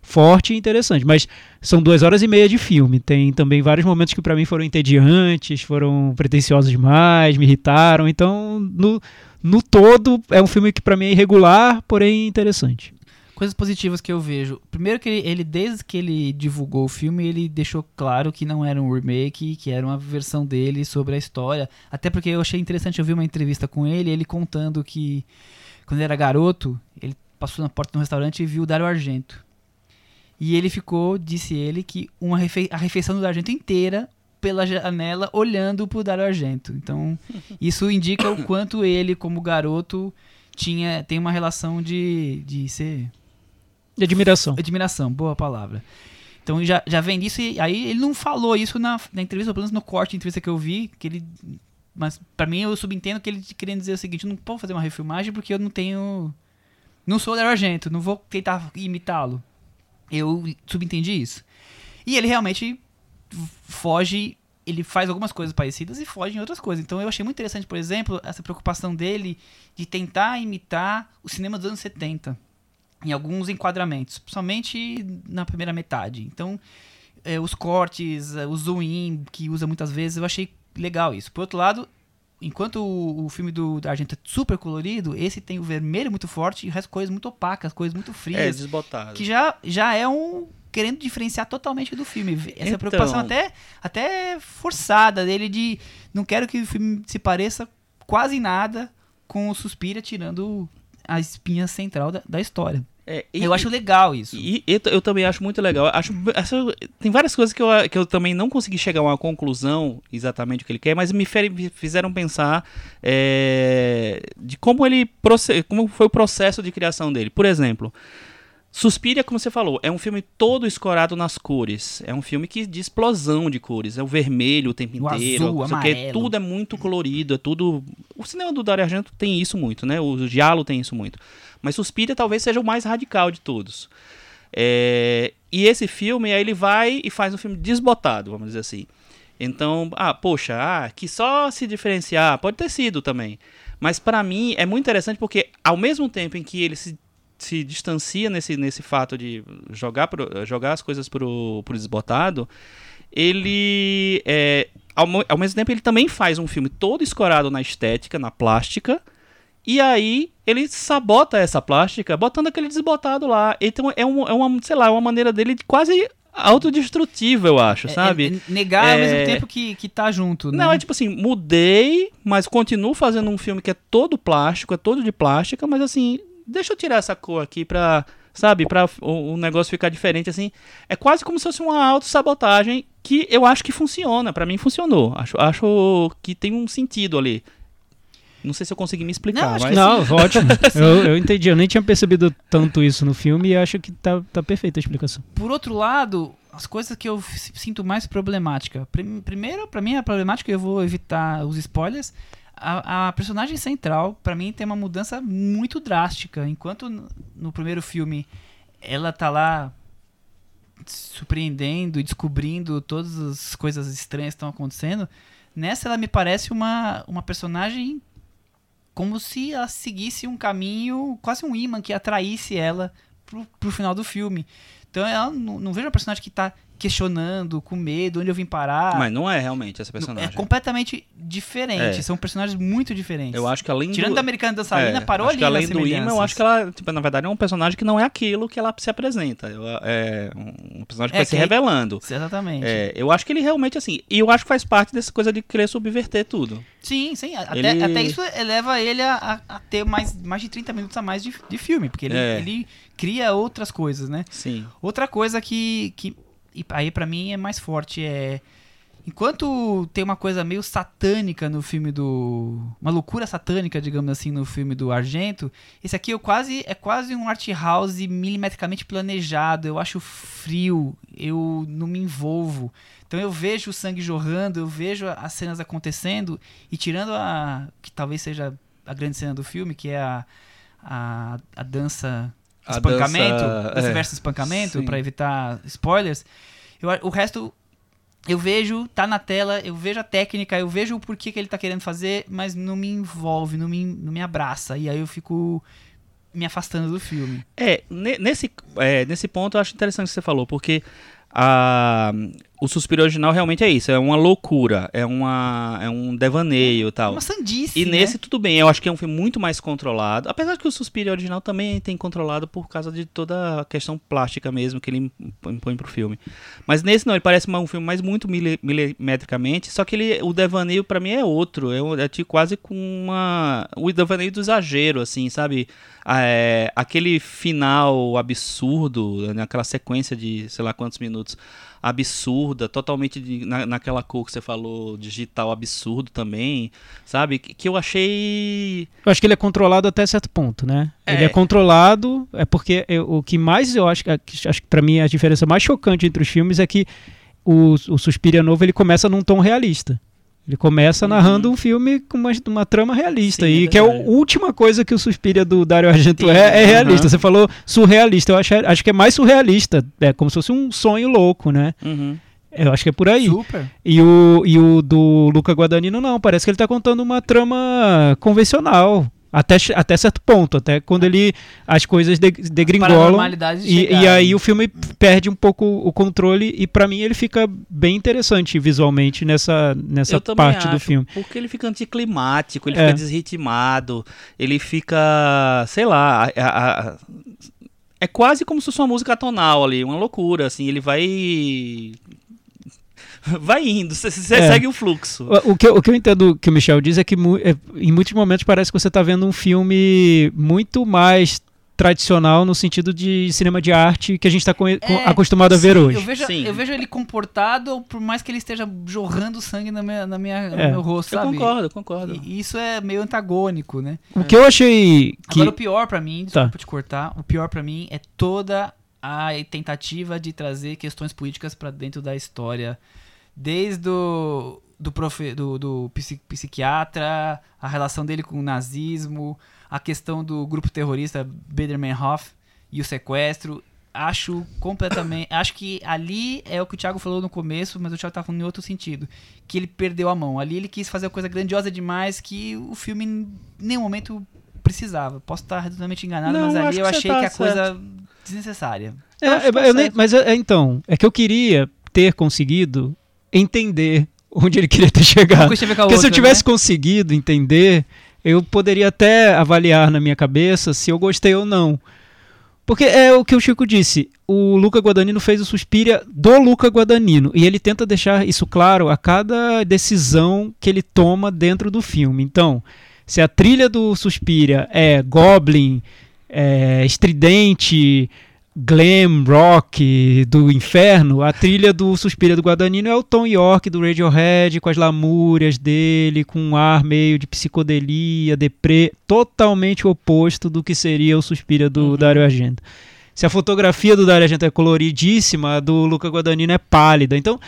forte e interessante. Mas são duas horas e meia de filme. Tem também vários momentos que para mim foram entediantes, foram pretensiosos demais, me irritaram. Então, no, no todo, é um filme que para mim é irregular, porém interessante. Coisas positivas que eu vejo. Primeiro que ele, ele, desde que ele divulgou o filme, ele deixou claro que não era um remake, que era uma versão dele sobre a história. Até porque eu achei interessante, eu vi uma entrevista com ele, ele contando que quando ele era garoto, ele passou na porta de um restaurante e viu o Dario Argento. E ele ficou, disse ele, que uma refe a refeição do Argento inteira pela janela olhando pro Dario Argento. Então, isso indica o quanto ele, como garoto, tinha tem uma relação de, de ser De admiração. Admiração, boa palavra. Então já, já vem disso e aí ele não falou isso na, na entrevista, pelo menos no corte de entrevista que eu vi, que ele. Mas pra mim eu subentendo que ele queria dizer o seguinte, eu não posso fazer uma refilmagem porque eu não tenho. Não sou o Dario Argento, não vou tentar imitá-lo. Eu subentendi isso. E ele realmente foge, ele faz algumas coisas parecidas e foge em outras coisas. Então eu achei muito interessante, por exemplo, essa preocupação dele de tentar imitar o cinema dos anos 70 em alguns enquadramentos, principalmente na primeira metade. Então, é, os cortes, é, o zoom in, que usa muitas vezes, eu achei legal isso. Por outro lado, enquanto o, o filme do da Argento é super colorido, esse tem o vermelho muito forte e o resto coisas muito opacas, coisas muito É, frias, desbotado. que já, já é um querendo diferenciar totalmente do filme. Essa Então. preocupação até, até forçada dele de não quero que o filme se pareça quase nada com o Suspira tirando a espinha central da, da história. É, e- eu acho legal isso. E eu, eu também acho muito legal. Acho, tem várias coisas que eu, que eu também não consegui chegar a uma conclusão exatamente o que ele quer, mas me, fer- me fizeram pensar é, de como ele como foi o processo de criação dele. Por exemplo, Suspiria, como você falou, é um filme todo escorado nas cores. É um filme que de explosão de cores. É o vermelho o tempo O inteiro. azul, amarelo. tudo é muito colorido. É tudo. O cinema do Dario Argento tem isso muito, né? O Giallo tem isso muito. Mas Suspiria talvez seja o mais radical de todos. É, e esse filme, aí ele vai e faz um filme desbotado, vamos dizer assim. Então, ah, poxa, ah, que só se diferenciar, pode ter sido também. Mas pra mim é muito interessante porque ao mesmo tempo em que ele se, se distancia nesse, nesse fato de jogar, pro, jogar as coisas pro, pro desbotado, ele é, ao, ao mesmo tempo ele também faz um filme todo escorado na estética, na plástica, e aí ele sabota essa plástica botando aquele desbotado lá. Então é, um, é uma, sei lá, uma maneira dele de quase autodestrutiva, eu acho, É- sabe? é negar ao É- mesmo tempo que, que tá junto, né? Não, é tipo assim, mudei, mas continuo fazendo um filme que é todo plástico, é todo de plástica, mas assim, deixa eu tirar essa cor aqui pra, sabe, pra o, o negócio ficar diferente, assim. É quase como se fosse uma autossabotagem que eu acho que funciona, pra mim funcionou. Acho, acho que tem um sentido ali. Não sei se eu consegui me explicar, Não, acho mas... que Não, ótimo. Eu, eu entendi. Eu nem tinha percebido tanto isso no filme e acho que tá, tá perfeita a explicação. Por outro lado, as coisas que eu sinto mais problemática. Prim- Primeiro, pra mim, a problemática, eu vou evitar os spoilers. A, personagem central, pra mim, tem uma mudança muito drástica. Enquanto no, no primeiro filme ela tá lá surpreendendo e descobrindo todas as coisas estranhas que estão acontecendo, nessa ela me parece uma, uma personagem como se ela seguisse um caminho, quase um imã que atraísse ela pro, pro final do filme. Então ela não, não vejo uma personagem que tá questionando, com medo, onde eu vim parar. Mas não é realmente essa é personagem. completamente diferente. É. São personagens muito diferentes. Eu acho que além Tirando do... da Americana Dançarina, É, parou acho ali que além do imã, eu acho que ela, tipo, na verdade, é um personagem que não é aquilo que ela se apresenta. É um personagem que É, vai se que- revelando. Exatamente. É, eu acho que ele realmente, assim, e eu acho que faz parte dessa coisa de querer subverter tudo. Sim, sim. Até, Ele- até isso eleva ele a, a- a ter mais, mais de 30 minutos a mais de, de filme, porque ele, É. ele cria outras coisas, né? Sim. Outra coisa que, que e aí pra mim é mais forte é enquanto tem uma coisa meio satânica no filme do uma loucura satânica, digamos assim, no filme do Argento, esse aqui eu quase é quase um art house milimetricamente planejado. Eu acho frio, eu não me envolvo. Então eu vejo o sangue jorrando, eu vejo as cenas acontecendo e tirando a que talvez seja a grande cena do filme, que é a a, a dança espancamento, dança, dança é, versus espancamento, pra evitar spoilers. Eu, o resto eu vejo, tá na tela, eu vejo a técnica, eu vejo o porquê que ele tá querendo fazer, mas não me envolve, não me, não me abraça. E aí eu fico me afastando do filme. É, ne- nesse, é, nesse ponto eu acho interessante o que você falou, porque a, o Suspiro original realmente é isso, é uma loucura, é, uma, é um devaneio e tal. Uma sandice, E né? nesse tudo bem, eu acho que é um filme muito mais controlado. Apesar de que o Suspiria original também tem controlado por causa de toda a questão plástica mesmo que ele impõe pro filme. Mas nesse não, ele parece um filme mais muito mili- milimetricamente, só que ele, o devaneio pra mim é outro. É, é tipo quase com uma. O devaneio do exagero, assim, sabe? Ah, é, aquele final absurdo, naquela sequência de sei lá quantos minutos absurda, totalmente de- na, naquela cor que você falou, digital absurdo também, sabe? Que, que eu achei. Eu acho que ele é controlado até certo ponto, né? É. Ele é controlado, é porque eu- o que mais eu acho, que- acho que pra mim a diferença mais chocante entre os filmes é que o, o Suspiria novo ele começa num tom realista. Ele começa Uhum. narrando um filme com uma, uma trama realista. Sim, é e que é a última coisa que o Suspiria do Dario Argento Sim, é, é realista. aham. Você falou surrealista. Eu acho, acho que é mais surrealista. É como se fosse um sonho louco, né? Uhum. Eu acho que é por aí. Super. E o, e o do Luca Guadagnino não, parece que ele tá contando uma trama convencional. Até, até certo ponto, até quando ele as coisas de, degringolam e, e aí o filme perde um pouco o controle e pra mim ele fica bem interessante visualmente nessa, nessa parte do acho, filme. Porque ele fica anticlimático, ele É. fica desritmado, ele fica, sei lá, a- a- a- é quase como se fosse uma música tonal ali, uma loucura, assim, ele vai vai indo, você É. segue o fluxo. O, o que, eu- o que eu entendo que o Michel diz é que mu- é, em muitos momentos parece que você está vendo um filme muito mais tradicional no sentido de cinema de arte que a gente está É, acostumado a ver sim, hoje. Eu vejo, Sim. eu vejo ele comportado, por mais que ele esteja jorrando sangue na minha, na minha, É. no meu rosto, Eu sabe? concordo, concordo. E isso é meio antagônico, né? O que eu achei que Agora, o pior pra mim, desculpa Tá. te cortar, o pior pra mim é toda a tentativa de trazer questões políticas pra dentro da história. Desde o do, profe, do, do psi- psiquiatra, a relação dele com o nazismo, a questão do grupo terrorista Biedermannhof e o sequestro. Acho completamente. acho que ali é o que o Thiago falou no começo, mas o Thiago tá falando em outro sentido. Que ele perdeu a mão. Ali ele quis fazer uma coisa grandiosa demais que o filme em nenhum momento precisava. Posso estar redondamente enganado, Não, mas ali eu achei tá que a coisa desnecessária. É, Eu acho que tá eu nem- certo. mas é, então, é que eu queria ter conseguido entender onde ele queria ter chegado. Porque se eu tivesse né? conseguido entender, eu poderia até avaliar na minha cabeça se eu gostei ou não. Porque é o que o Chico disse, o Luca Guadagnino fez o Suspiria do Luca Guadagnino, e ele tenta deixar isso claro a cada decisão que ele toma dentro do filme. Então, se a trilha do Suspiria é Goblin, é estridente, glam rock do inferno, a trilha do Suspira do Guadagnino é o Tom York do Radiohead, com as lamúrias dele, com um ar meio de psicodelia, deprê, totalmente oposto do que seria o Suspira do Uhum. Dario Argento. Se a fotografia do Dario Argento é coloridíssima, a do Luca Guadagnino é pálida. Então,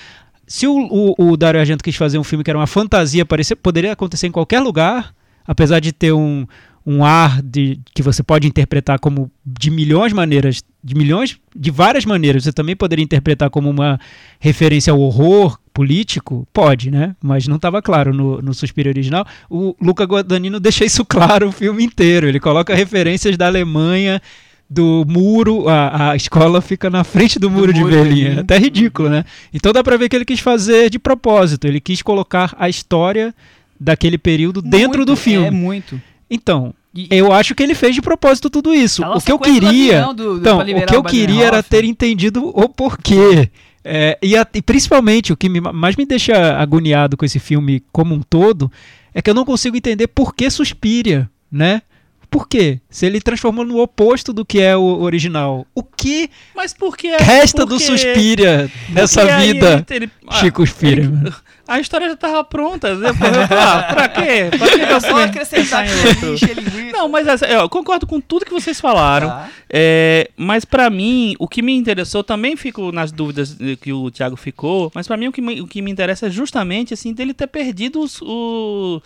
se o, o, o Dario Argento quis fazer um filme que era uma fantasia, parecia, poderia acontecer em qualquer lugar, apesar de ter um, um ar de, que você pode interpretar como de milhões de maneiras, de milhões, de várias maneiras. Você também poderia interpretar como uma referência ao horror político, pode, né? Mas não estava claro no, no Suspiro original. O Luca Guadagnino deixa isso claro o filme inteiro. Ele coloca referências da Alemanha, do muro, a, a escola fica na frente do muro de muro de Berlim. É até ridículo, né? Então dá pra ver que ele quis fazer de propósito. Ele quis colocar a história daquele período dentro Muito, do filme. É muito. Então, E- eu acho que ele fez de propósito tudo isso. O que eu queria, do- do- então, o que eu o queria era ter entendido o porquê. É, e, a- e principalmente o que me- mais me deixa agoniado com esse filme como um todo é que eu não consigo entender por que Suspiria, né? Por quê? Se ele transformou no oposto do que é o original. O que Mas por que resta por do que- Suspiria nessa porque vida, ele- ele- ah, Chico Suspiria? ele- A história já tava pronta. né? Ah, pra quê? Pra que É só eu acrescentar linguiça. Não, mas essa- eu concordo com tudo que vocês falaram. Tá. É, mas pra mim, o que me interessou, também fico nas dúvidas que o Thiago ficou, mas pra mim o que, me, o que me interessa é justamente assim dele ter perdido os- o,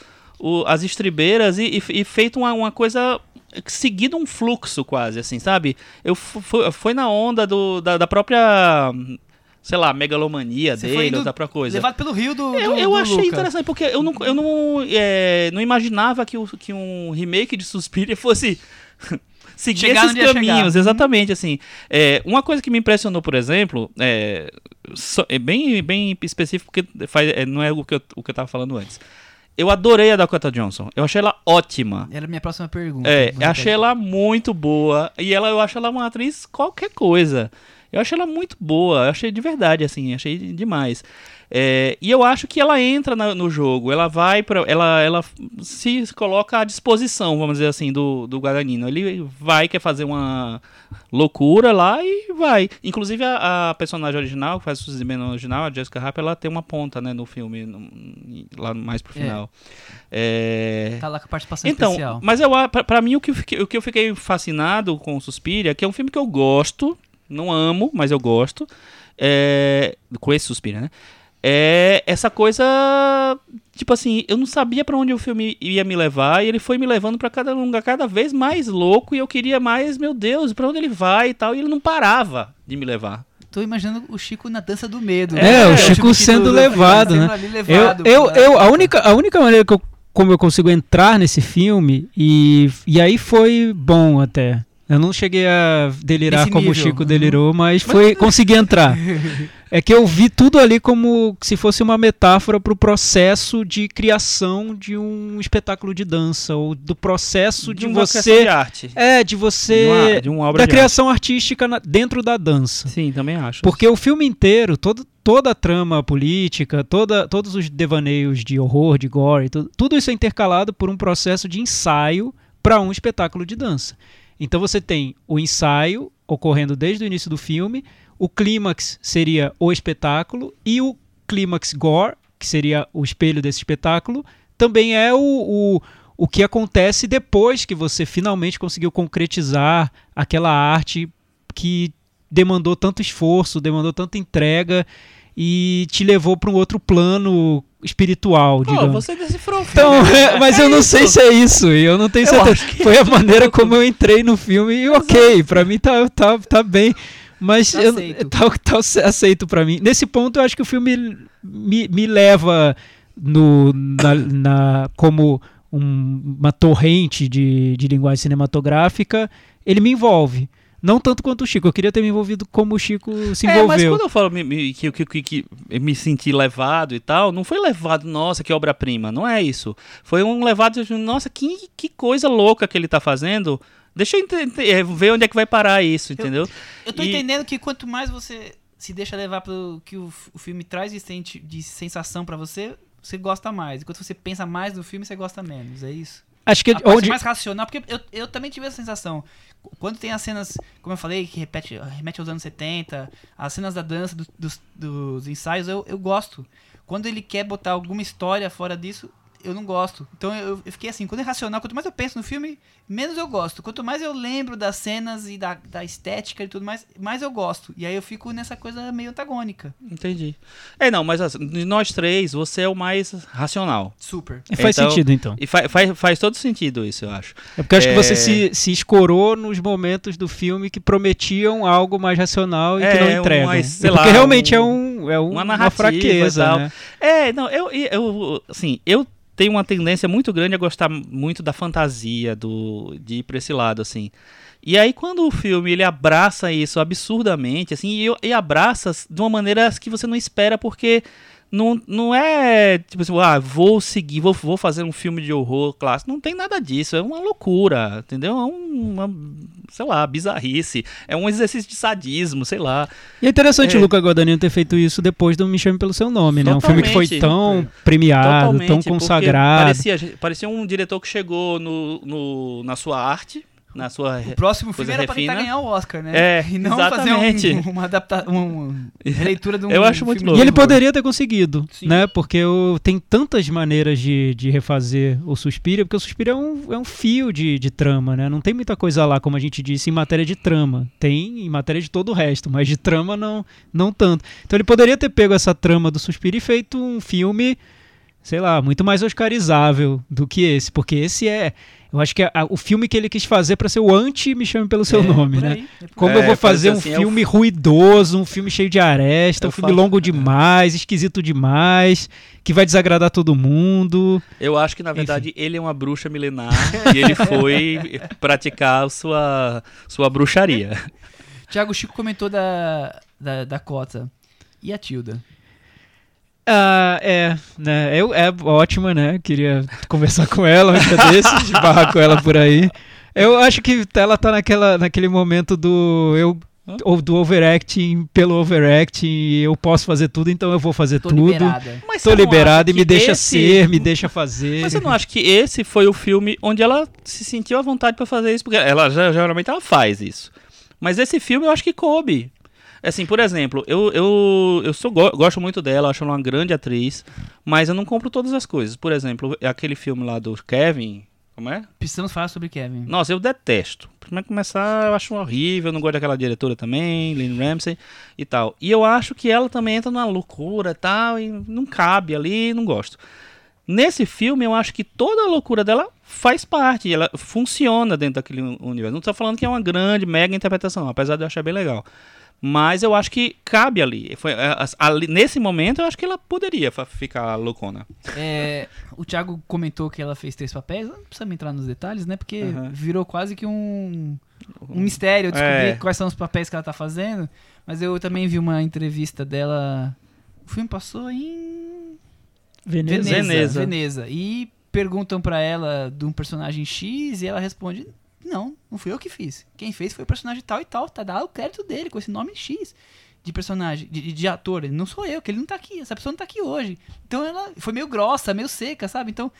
o- as estribeiras e, e- e feito uma, uma coisa seguido um fluxo quase assim, sabe? Eu foi na onda do, da, da própria sei lá, megalomania Você dele, ou da própria coisa. Levado pelo rio do. Eu, do- eu do achei Luca. interessante, porque eu não, eu não, é, não imaginava que, o, que um remake de Suspiria fosse seguir Chegar esses caminhos, chegar. exatamente, assim. É, uma coisa que me impressionou, por exemplo, é, só- é bem, bem específico, porque faz, é, não é o que, eu, o que eu tava falando antes. Eu adorei a Dakota Johnson, eu achei ela ótima. Era a minha próxima pergunta. É, eu achei ela muito boa. E ela, eu acho ela uma atriz qualquer coisa. Eu achei ela muito boa. Eu achei de verdade, assim. Achei demais. É, e eu acho que ela entra na- no jogo. Ela vai para ela, ela se coloca à disposição, vamos dizer assim, do, do Guadagnino. Ele vai, quer fazer uma loucura lá e vai. Inclusive a, a personagem original, que faz o Suzy no original, a Jessica Harper, ela tem uma ponta, né, no filme, no- lá mais pro É. final. É... Tá lá com a participação Então, especial. mas eu, a- pra, pra mim o que, eu fiquei, o que eu fiquei fascinado com o Suspiria, que é um filme que eu gosto, não amo, mas eu gosto, é, com esse Suspiria, né? É essa coisa, tipo assim, eu não sabia pra onde o filme ia me levar e ele foi me levando pra cada lugar cada vez mais louco e eu queria mais, meu Deus, pra onde ele vai e tal, e ele não parava de me levar. Tô imaginando o Chico na dança do medo. É, né? o Chico sendo levado, sendo né? ali Eu, levado eu, pra- eu, a única, a única maneira que eu como eu consigo entrar nesse filme e, e aí foi bom até. Eu não cheguei a delirar Nesse como o nível. Chico delirou, mas foi consegui entrar. É que eu vi tudo ali como se fosse uma metáfora para o processo de criação de um espetáculo de dança ou do processo de, uma questão você de arte. é de De você uma, de uma obra da de criação artística na- dentro da dança. arte. Sim, também acho. Porque o filme inteiro, todo, toda a trama política, toda, todos os devaneios de horror, de gore, tudo, tudo isso é intercalado por um processo de ensaio para um espetáculo de dança. Então você tem o ensaio ocorrendo desde o início do filme, o clímax seria o espetáculo e o clímax gore, que seria o espelho desse espetáculo, também é o, o, o que acontece depois que você finalmente conseguiu concretizar aquela arte que demandou tanto esforço, demandou tanta entrega e te levou para um outro plano espiritual, Pô, digamos. você decifrou. Então, é, mas eu não sei se é isso, e eu não tenho certeza. Foi a isso maneira é como eu entrei no filme e ok, pra mim tá, tá, tá bem. Mas Tá eu- aceito. tá, tá aceito pra mim. Nesse ponto eu acho que o filme me, me leva no, na, na- como um- uma torrente de, de linguagem cinematográfica, ele me envolve. Não tanto quanto o Chico. Eu queria ter me envolvido como o Chico se É, mas envolveu. quando eu falo me- me- que, que, que, que eu me senti levado e tal, não foi levado, nossa, que obra-prima. Não é isso. Foi um levado de, nossa, que, que coisa louca que ele tá fazendo. Deixa eu ente- eh, ver onde é que vai parar isso, entendeu? Eu tô E- entendendo que quanto mais você se deixa levar pelo que o, o filme traz de, senti- de sensação pra você, você gosta mais. Enquanto você pensa mais no filme, você gosta menos. É isso? Acho que a onde, mais racional, porque eu, eu também tive essa sensação. Quando tem as cenas, como eu falei, que repete, remete aos anos 70, as cenas da dança, do- dos, dos ensaios, eu, eu gosto. Quando ele quer botar alguma história fora disso, eu não gosto. Então eu, eu fiquei assim, quando é racional, quanto mais eu penso no filme, menos eu gosto. Quanto mais eu lembro das cenas e da, da estética e tudo mais, mais eu gosto. E aí eu fico nessa coisa meio antagônica. Entendi. É, não, mas assim, de nós três, você é o mais racional. Super. faz Então- sentido então. E fa faz, faz todo sentido isso, eu acho. É porque eu acho que você É. se, se escorou nos momentos do filme que prometiam algo mais racional e É, que não entregam. mais, sei É porque lá, realmente um- é, um, é um- uma uma, fraqueza, e tal. né? É, não, eu, eu, assim, eu tenho uma tendência muito grande a gostar muito da fantasia, do, de ir pra esse lado, assim. E aí, quando o filme ele abraça isso absurdamente, assim, e, e abraça de uma maneira que você não espera, porque não, não é tipo assim, ah, vou seguir, vou, vou fazer um filme de horror clássico. Não tem nada disso, é uma loucura, entendeu? É uma, sei lá, bizarrice. É um exercício de sadismo, sei lá. E é interessante É. o Luca Guadagnino ter feito isso depois do Me Chame Pelo Seu Nome, né? Um filme que foi Totalmente. tão premiado, Totalmente, tão porque consagrado. Parecia, parecia um diretor que chegou no, no- na sua arte, na sua. O próximo filme era pra tentar refina. ganhar o Oscar, né? É, e não exatamente. fazer um, uma adaptação, uma releitura de um Eu acho muito filme louco. E ele poderia ter conseguido, Sim. né? Porque o, tem tantas maneiras de, de refazer o Suspiria, porque o Suspiria é um, é um fio de, de trama, né? Não tem muita coisa lá, como a gente disse, em matéria de trama. Tem em matéria de todo o resto, mas de trama não, não tanto. Então ele poderia ter pego essa trama do Suspiria e feito um filme, sei lá, muito mais oscarizável do que esse, porque esse é... Eu acho que é o filme que ele quis fazer pra ser o anti Me Chame Pelo Seu É, Nome, né? é Como É, eu vou fazer um parece assim, é o- filme ruidoso, um filme cheio de aresta, Eu um filme faço- longo demais, esquisito demais, que vai desagradar todo mundo. Eu acho que, na verdade, ele é uma bruxa milenar e ele foi praticar sua, sua bruxaria. Tiago Chico comentou da, da, da cota. E a Tilda? Ah, é, né? Eu, é ótima, né? Queria conversar com ela um dia desses, barrar com ela por aí. Eu acho que ela tá naquela, naquele momento do eu ou do overacting pelo overacting, e eu posso fazer tudo, então eu vou fazer Tô tudo. liberada. Mas Tô liberado e me que deixa esse- ser, me deixa fazer. Mas você não acha que esse foi o filme onde ela se sentiu à vontade pra fazer isso? Porque ela já- geralmente ela faz isso. Mas esse filme eu acho que coube. Assim, por exemplo, eu, eu, eu sou, go- gosto muito dela, acho ela uma grande atriz, mas eu não compro todas as coisas. Por exemplo, aquele filme lá do Kevin, como é? Precisamos falar sobre Kevin. Nossa, eu detesto. Primeiro começar, eu acho horrível, eu não gosto daquela diretora também, Lynn Ramsey e tal. E eu acho que ela também entra numa loucura e tal, e não cabe ali, não gosto. Nesse filme, eu acho que toda a loucura dela faz parte, ela funciona dentro daquele universo. Não estou falando que é uma grande, mega interpretação, apesar de eu achar bem legal. Mas eu acho que cabe ali. Foi, é, ali- Nesse momento, eu acho que ela poderia ficar loucona. É, o Thiago comentou que ela fez três papéis. Não precisa me entrar nos detalhes, né? Porque Aham. virou quase que um, um mistério descobrir É. quais são os papéis que ela tá fazendo. Mas eu também vi uma entrevista dela. O filme passou em Veneza. Veneza. Veneza. Veneza. E perguntam pra ela de um personagem X e ela responde: Não, não fui eu que fiz. Quem fez foi o personagem tal e tal. Tá dado o crédito dele com esse nome X de personagem, de, de ator. Não sou eu, que ele não tá aqui. Essa pessoa não tá aqui hoje. Então ela foi meio grossa, meio seca, sabe? Então,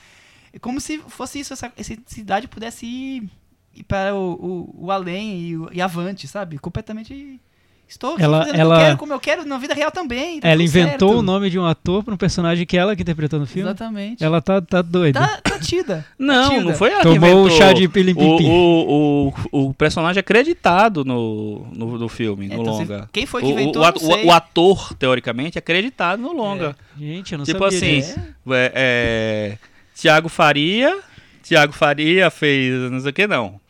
é como se fosse isso, essa, essa cidade pudesse ir, ir para o, o, o além e, e avante, sabe? Completamente. Estou aqui Ela- fazendo o que ela- eu quero, como eu quero, na vida real também. tá Ela inventou certo. o nome de um ator para um personagem que ela que interpretou no filme. Exatamente. Ela tá, tá doida. Tá, tá tida. Não, Tilda. não foi ela que Tomou inventou. o chá de pilim pim o, pim. o, o, o personagem é acreditado no, no, no filme, É, no então, longa. Quem foi O, que inventou? o, o ator, teoricamente, é acreditado no longa. Gente, eu não tipo sabia assim, disso. é, é, Tiago Faria, Tiago Faria fez não sei o que não.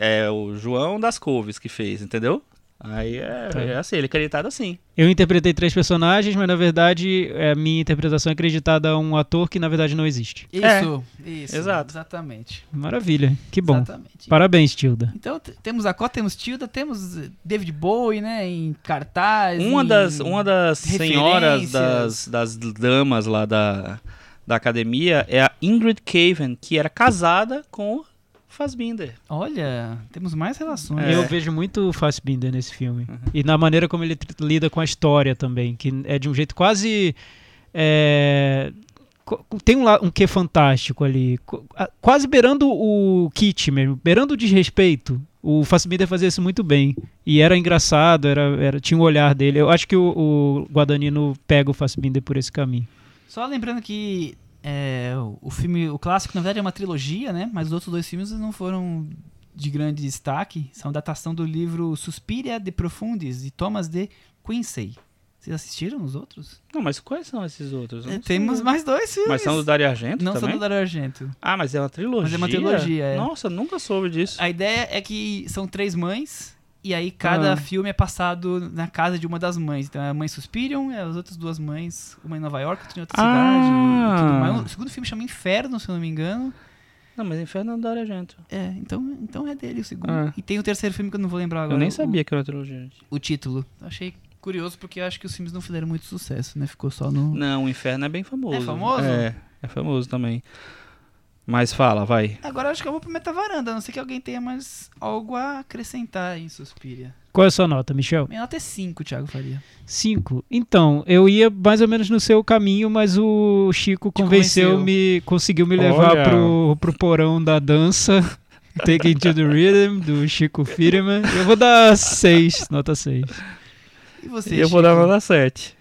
É o João das Couves que fez, entendeu? Aí é, Tá. é assim, ele é acreditado assim. Eu interpretei três personagens, mas na verdade é, a minha interpretação é acreditada a um ator que na verdade não existe. Isso, isso. Exato. Exatamente. Maravilha, que bom. Exatamente. Parabéns, Tilda. Então temos a Cota, temos Tilda, temos David Bowie, né, em cartaz. Uma em- das, uma das senhoras, das, das damas lá da, da academia é a Ingrid Caven, que era casada com Fassbinder. Olha, temos mais relações. É. Eu vejo muito o Fassbinder nesse filme. E na maneira como ele lida com a história também, que é de um jeito quase. é, tem um, um quê fantástico ali. Quase beirando o kit mesmo, beirando o desrespeito. O Fassbinder fazia isso muito bem. E era engraçado, era, era, tinha um olhar dele. Eu acho que o, o Guadagnino pega o Fassbinder por esse caminho. Só lembrando que é, o- filme, o clássico, na verdade, é uma trilogia, né? Mas os outros dois filmes não foram de grande destaque. São datação do livro Suspiria de Profundis, de Thomas de Quincey. Vocês assistiram os outros? Não, mas quais são esses outros? É, temos mais dois filmes. Mas são do Dario Argento Não também? são do Dario Argento. Ah, mas é uma trilogia? Mas é uma trilogia, é. Nossa, nunca soube disso. A ideia é que são três mães, e aí cada Ah. filme é passado na casa de uma das mães. Então a mãe Suspirion, e as outras duas mães, uma em Nova York, outra em outra Ah. cidade. O segundo filme chama Inferno, se eu não me engano. Não, mas Inferno é do Dario Argento. É, então, então é dele o segundo. Ah. E tem o terceiro filme que eu não vou lembrar agora. Eu nem o- sabia que era trilogia. gente. O, título. Achei curioso porque eu acho que os filmes não fizeram muito sucesso, né? Ficou só no. Não, o Inferno é bem famoso. É famoso? É, é famoso também. Mas fala, vai. Agora acho que eu vou pro Metavaranda, a não sei que alguém tenha mais algo a acrescentar em Suspiria. Qual é a sua nota, Michel? Minha nota é 5, Thiago Faria. Cinco. Então, eu ia mais ou menos no seu caminho, mas o Chico convenceu, convenceu. me conseguiu me levar Olha. pro, pro porão da dança. Take It to the Rhythm, do Chico Firman. Eu vou dar seis, nota seis. E você, eu vou dar Chico? nota 7.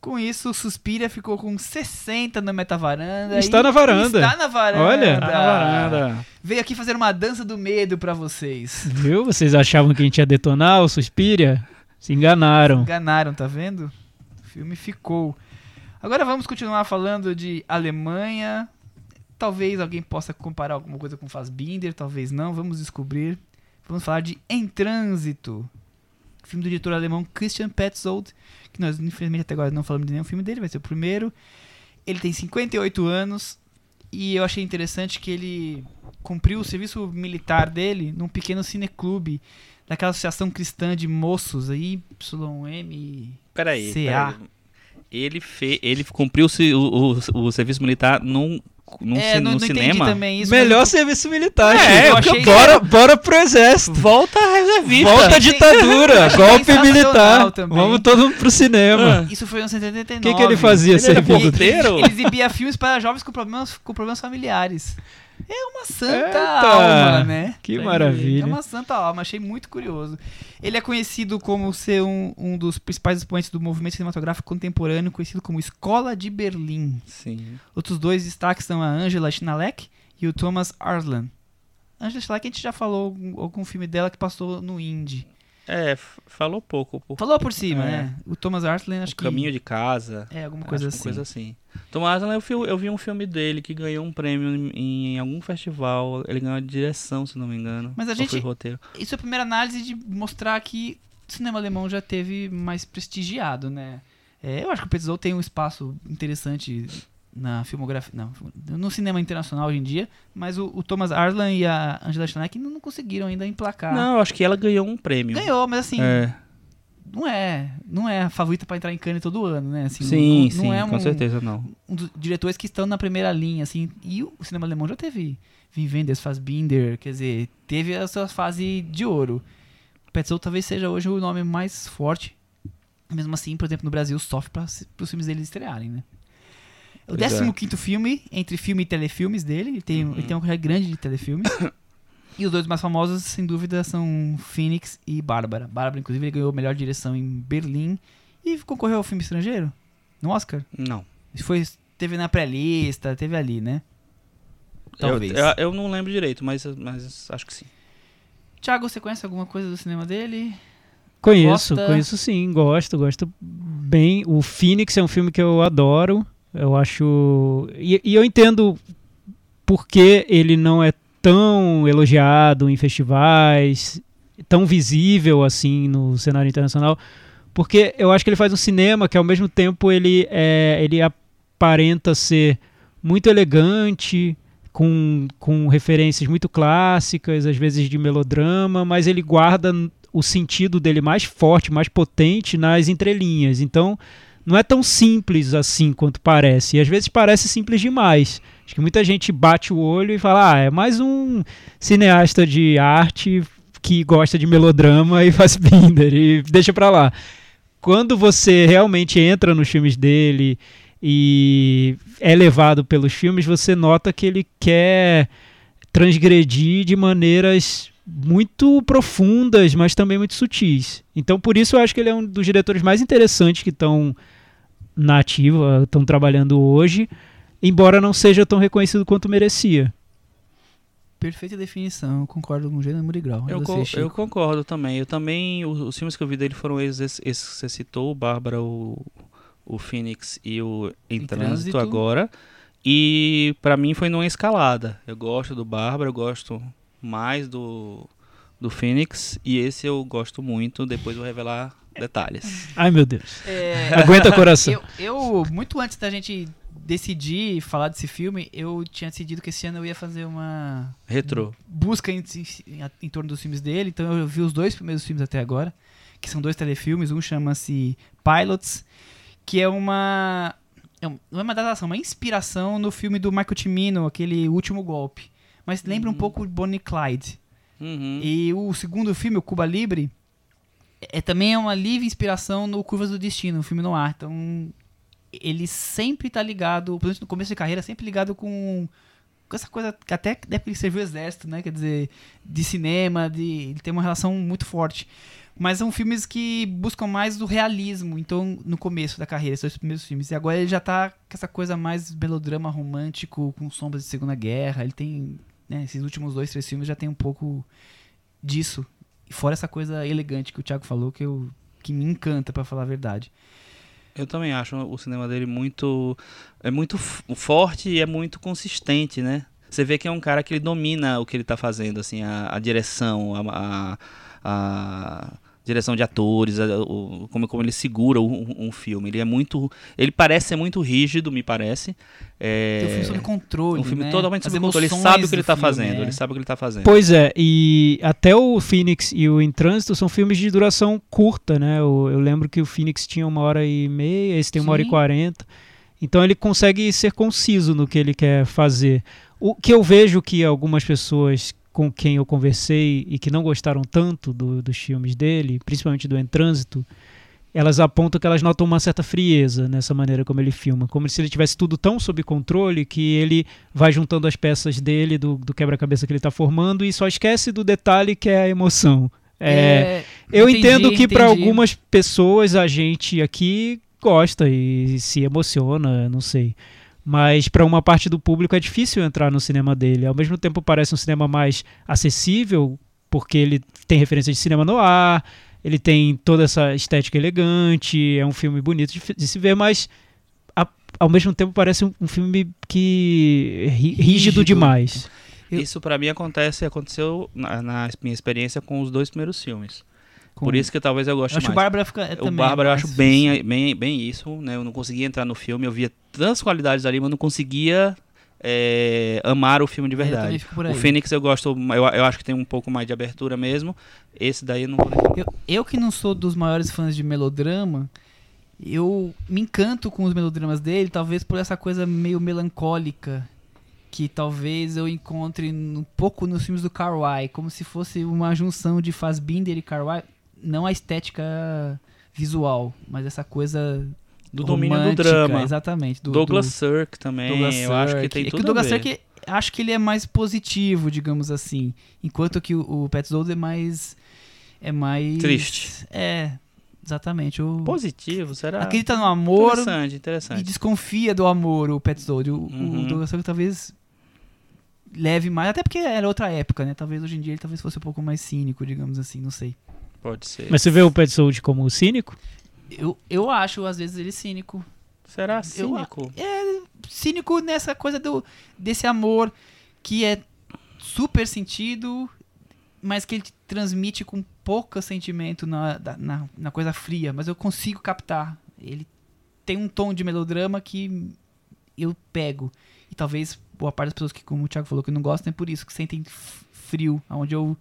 Com isso, o Suspiria ficou com 60 no Metavaranda. Está na varanda. Está na varanda. Olha. Na varanda. Veio aqui fazer uma dança do medo pra vocês. Viu? Vocês achavam que a gente ia detonar o Suspiria? Se enganaram. Enganaram, tá vendo? O filme ficou. Agora vamos continuar falando de Alemanha. Talvez alguém possa comparar alguma coisa com Fassbinder, talvez não. Vamos descobrir. Vamos falar de Em Trânsito. Filme do diretor alemão Christian Petzold, que nós infelizmente até agora não falamos de nenhum filme dele, vai ser o primeiro. Ele tem 58 anos e eu achei interessante que ele cumpriu o serviço militar dele num pequeno cineclube daquela associação cristã de moços aí, YM. Peraí. Peraí. Ele, fe... ele cumpriu o, o, o, serviço militar num, num, é, ci- não, no cinema. também isso. Melhor mas- serviço militar, É, eu achei- bora, bora pro exército. Volta a reservista. Volta a ditadura, golpe militar. também. Vamos todo mundo pro cinema. Isso foi em 1979. O que, que ele fazia, Ele porteiro? Ele exibia filmes para jovens com problemas, com problemas familiares. É uma santa Eita! alma, né? Que É maravilha. uma santa alma, achei muito curioso. Ele é conhecido como ser um, um dos principais expoentes do movimento cinematográfico contemporâneo, conhecido como Escola de Berlim. Sim. Outros dois destaques são a Angela Schnalek e o Thomas Arslan. Angela Schnalek a gente já falou algum, algum filme dela que passou no Indie. É, falou pouco. Por Falou por cima, É. né? O Thomas Arslan acho o que... caminho de casa. É, alguma coisa assim. coisa assim. Tomás, eu, fi- eu vi um filme dele que ganhou um prêmio em, em algum festival. Ele ganhou a direção, se não me engano. Mas a gente- foi roteiro. Isso é a primeira análise de mostrar que cinema alemão já teve mais prestigiado, né? É, eu acho que o Petzold tem um espaço interessante na filmografia, não, no cinema internacional hoje em dia, mas o, o Thomas Arlan e a Angela Schneck não, não conseguiram ainda emplacar. Não, eu acho que ela ganhou um prêmio. Ganhou, mas assim, É. não é, não é a favorita pra entrar em Cannes todo ano, né? Assim, Sim, não, sim, não é com um, certeza não. um dos diretores que estão na primeira linha, assim. E o cinema alemão já teve Wim Wenders, Fassbinder, quer dizer, teve a sua fase de ouro. O Petzold talvez seja hoje o nome mais forte. Mesmo assim, por exemplo, no Brasil sofre para os filmes dele estrearem, né? O Pois é. 15 filme, entre filme e telefilmes dele, ele tem, Uhum. ele tem uma quantidade grande de telefilmes. e os dois mais famosos, sem dúvida, são Phoenix e Bárbara. Bárbara, inclusive, ele ganhou a melhor direção em Berlim e concorreu ao filme estrangeiro no Oscar. Não. Foi, teve na pré-lista, teve ali, né? Talvez. Eu, eu, eu não lembro direito, mas, mas acho que sim. Thiago, você conhece alguma coisa do cinema dele? Conheço, Gosta? conheço sim, gosto, gosto bem. O Phoenix é um filme que eu adoro. Eu acho. E, e eu entendo por que ele não é tão elogiado em festivais, tão visível assim no cenário internacional. Porque eu acho que ele faz um cinema que ao mesmo tempo ele, é, ele aparenta ser muito elegante, com, com referências muito clássicas, às vezes de melodrama, mas ele guarda o sentido dele mais forte, mais potente nas entrelinhas. Então, não é tão simples assim quanto parece. E às vezes parece simples demais. Acho que muita gente bate o olho e fala: ah, é mais um cineasta de arte que gosta de melodrama e faz binder e deixa pra lá. Quando você realmente entra nos filmes dele e é levado pelos filmes, você nota que ele quer transgredir de maneiras muito profundas, mas também muito sutis. Então, por isso eu acho que ele é um dos diretores mais interessantes que estão na ativa, estão trabalhando hoje, embora não seja tão reconhecido quanto merecia. Perfeita definição, eu concordo com gênero e grau. E Eu, eu concordo também. Eu também, os, os filmes que eu vi dele foram esses, esses que você citou, o Bárbara, o, o Phoenix e o Em, Em Trânsito, Trânsito. agora. E pra mim foi numa escalada. Eu gosto do Bárbara, eu gosto mais do, do Phoenix e esse eu gosto muito. Depois vou revelar detalhes. Ai, meu Deus. É, Aguenta coração. eu, eu, muito antes da gente decidir falar desse filme, eu tinha decidido que esse ano eu ia fazer uma Retrô. busca em, em, em torno dos filmes dele. Então eu vi os dois primeiros filmes até agora, que são dois telefilmes. Um chama-se Pilots, que é uma. é um- Não é uma datação, é uma inspiração no filme do Michael Cimino, aquele último golpe. Mas lembra um Uhum. pouco de Bonnie Clyde. Uhum. E o segundo filme, o Cuba Libre, é também é uma livre inspiração no Curvas do Destino, um filme no ar. Então, ele sempre tá ligado, principalmente no começo de carreira, sempre ligado com, essa coisa que até deve ele serviu o exército, né? Quer dizer, de cinema, de ele tem uma relação muito forte. Mas são filmes que buscam mais do realismo, então, no começo da carreira, esses dois primeiros filmes. E agora ele já tá com essa coisa mais melodrama romântico, com sombras de Segunda Guerra. Ele tem, né, esses últimos dois, três filmes já tem um pouco disso. Fora essa coisa elegante que o Thiago falou, que, eu, que me encanta, pra falar a verdade. Eu também acho o cinema dele muito é muito forte e é muito consistente, né? Você vê que é um cara que ele domina o que ele tá fazendo, assim, a, a direção, a, a- a direção de atores, a- o- como, como ele segura um, um filme. Ele é muito, ele parece ser muito rígido, me parece. É, Tem um filme sobre controle, um filme né? totalmente As sobre controle. Ele sabe o que ele tá filme, fazendo. é. Ele sabe o que ele tá fazendo. Pois é, e até o Phoenix e o Em Trânsito são filmes de duração curta, né? O- Eu, lembro que o Phoenix tinha uma hora e meia, esse tem uma hora e Sim. quarenta. Então ele consegue ser conciso no que ele quer fazer. O que eu vejo que algumas pessoas com quem eu conversei e que não gostaram tanto do- dos filmes dele, principalmente do Em Trânsito, elas apontam que elas notam uma certa frieza nessa maneira como ele filma, como se ele tivesse tudo tão sob controle que ele vai juntando as peças dele do, do quebra-cabeça que ele está formando e só esquece do detalhe que é a emoção. É, eu entendi, entendo que para algumas pessoas a gente aqui gosta e se emociona, não sei. Mas para uma parte do público é difícil entrar no cinema dele. Ao mesmo tempo parece um cinema mais acessível, porque ele tem referência de cinema no ar, ele tem toda essa estética elegante, é um filme bonito de, de se ver, mas a- ao mesmo tempo parece um, um filme que rígido, Rígido. demais. Eu- Isso pra mim acontece, aconteceu na, na minha experiência com os dois primeiros filmes. Com- Por isso que talvez eu goste eu acho que o mais. Bárbara fica. É, o Bárbara eu mais acho bem, bem, bem isso, né? Eu não conseguia entrar no filme, eu via tantas qualidades ali, mas não conseguia é, amar o filme de também verdade. O Phoenix eu gosto, eu, eu acho que tem um pouco mais de abertura mesmo. Esse daí eu não vou Eu, eu que não sou dos maiores fãs de melodrama, eu me encanto com os melodramas dele, talvez por essa coisa meio melancólica que talvez eu encontre um pouco nos filmes do Carway, como se fosse uma junção de Fassbinder e Carway, não a estética visual, mas essa coisa Do domínio do drama. exatamente, do Douglas do Sirk também, Douglas eu acho que Sirk. tem é que tudo o Douglas a ver. Sirk, acho que ele é mais positivo, digamos assim, enquanto que o, o Petzold é mais é mais Triste. É, exatamente. O Positivo, será? acredita no amor Interessante, e interessante. desconfia do amor, o Petzold. O, Uhum. o Douglas Sirk talvez leve mais, até porque era outra época, né? Talvez hoje em dia ele talvez fosse um pouco mais cínico, digamos assim, não sei. Pode ser. Mas você vê o Pet Sold como cínico? Eu, eu acho às vezes ele cínico. Será Eu- cínico? é cínico nessa coisa do desse amor que é super sentido, mas que ele te transmite com pouco sentimento na, na, na coisa fria, mas eu consigo captar. Ele tem um tom de melodrama que eu pego. E talvez boa parte das pessoas que, como o Thiago falou, que não gostam é por isso, que sentem frio, onde eu,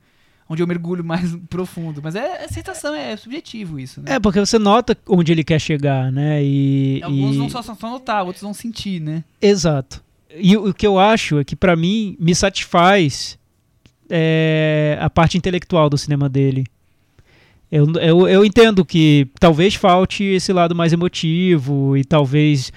onde eu mergulho mais profundo. Mas é, é sensação, é subjetivo isso, né? É, porque você nota onde ele quer chegar, né? E, Alguns e- vão só, só notar, outros vão sentir, né? Exato. E o o que eu acho é que pra mim me satisfaz é, a parte intelectual do cinema dele. Eu, eu, eu entendo que talvez falte esse lado mais emotivo e talvez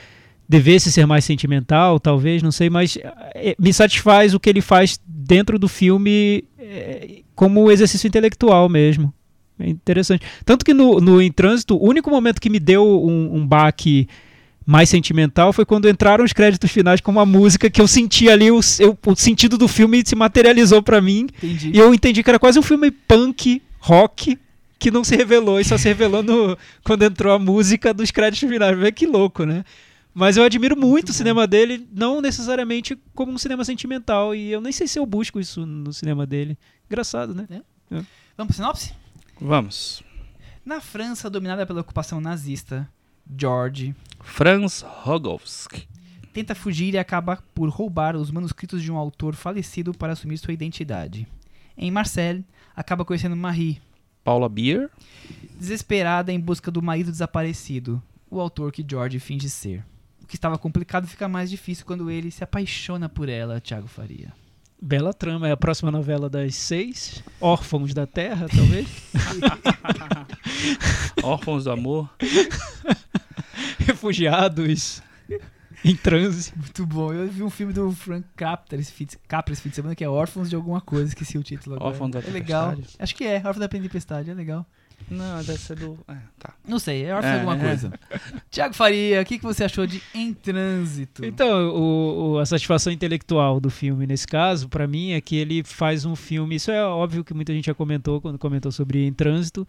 devesse ser mais sentimental, talvez, não sei, mas é, me satisfaz o que ele faz dentro do filme é, como exercício intelectual mesmo. É interessante. Tanto que no, no Em Trânsito, o único momento que me deu um, um baque mais sentimental foi quando entraram os créditos finais com uma música que eu senti ali, o, eu- o sentido do filme se materializou pra mim. Entendi. E eu entendi que era quase um filme punk, rock, que não se revelou, e só se revelou no, quando entrou a música dos créditos finais. Vê que louco, né? Mas eu admiro muito, o cinema dele, não necessariamente como um cinema sentimental, e eu nem sei se eu busco isso no cinema dele. Engraçado, né? Vamos pro sinopse? Vamos. Na França, dominada pela ocupação nazista, George Franz Rogowski. tenta fugir e acaba por roubar os manuscritos de um autor falecido para assumir sua identidade. Em Marseille, acaba conhecendo Marie, Paula Beer. desesperada em busca do marido desaparecido, o autor que George finge ser. Que estava complicado fica mais difícil quando ele se apaixona por ela, Thiago Faria. Bela trama, é a próxima novela das seis. Órfãos da Terra, talvez. Órfãos do Amor. Refugiados em transe. Muito bom. Eu vi um filme do Frank Capra esse fim de, Capra esse fim de semana que é Órfãos de alguma coisa, esqueci o título agora. Órfãos da é legal. Tempestade? Acho que é, Órfãos da Tempestade, é legal. Não, deve ser do. É, tá. Não sei, é órfão É, de alguma é. coisa. Tiago Faria, o que, que você achou de Em Trânsito? Então, o, o- a satisfação intelectual do filme nesse caso, pra mim, é que ele faz um filme. Isso é óbvio que muita gente já comentou quando comentou sobre Em Trânsito,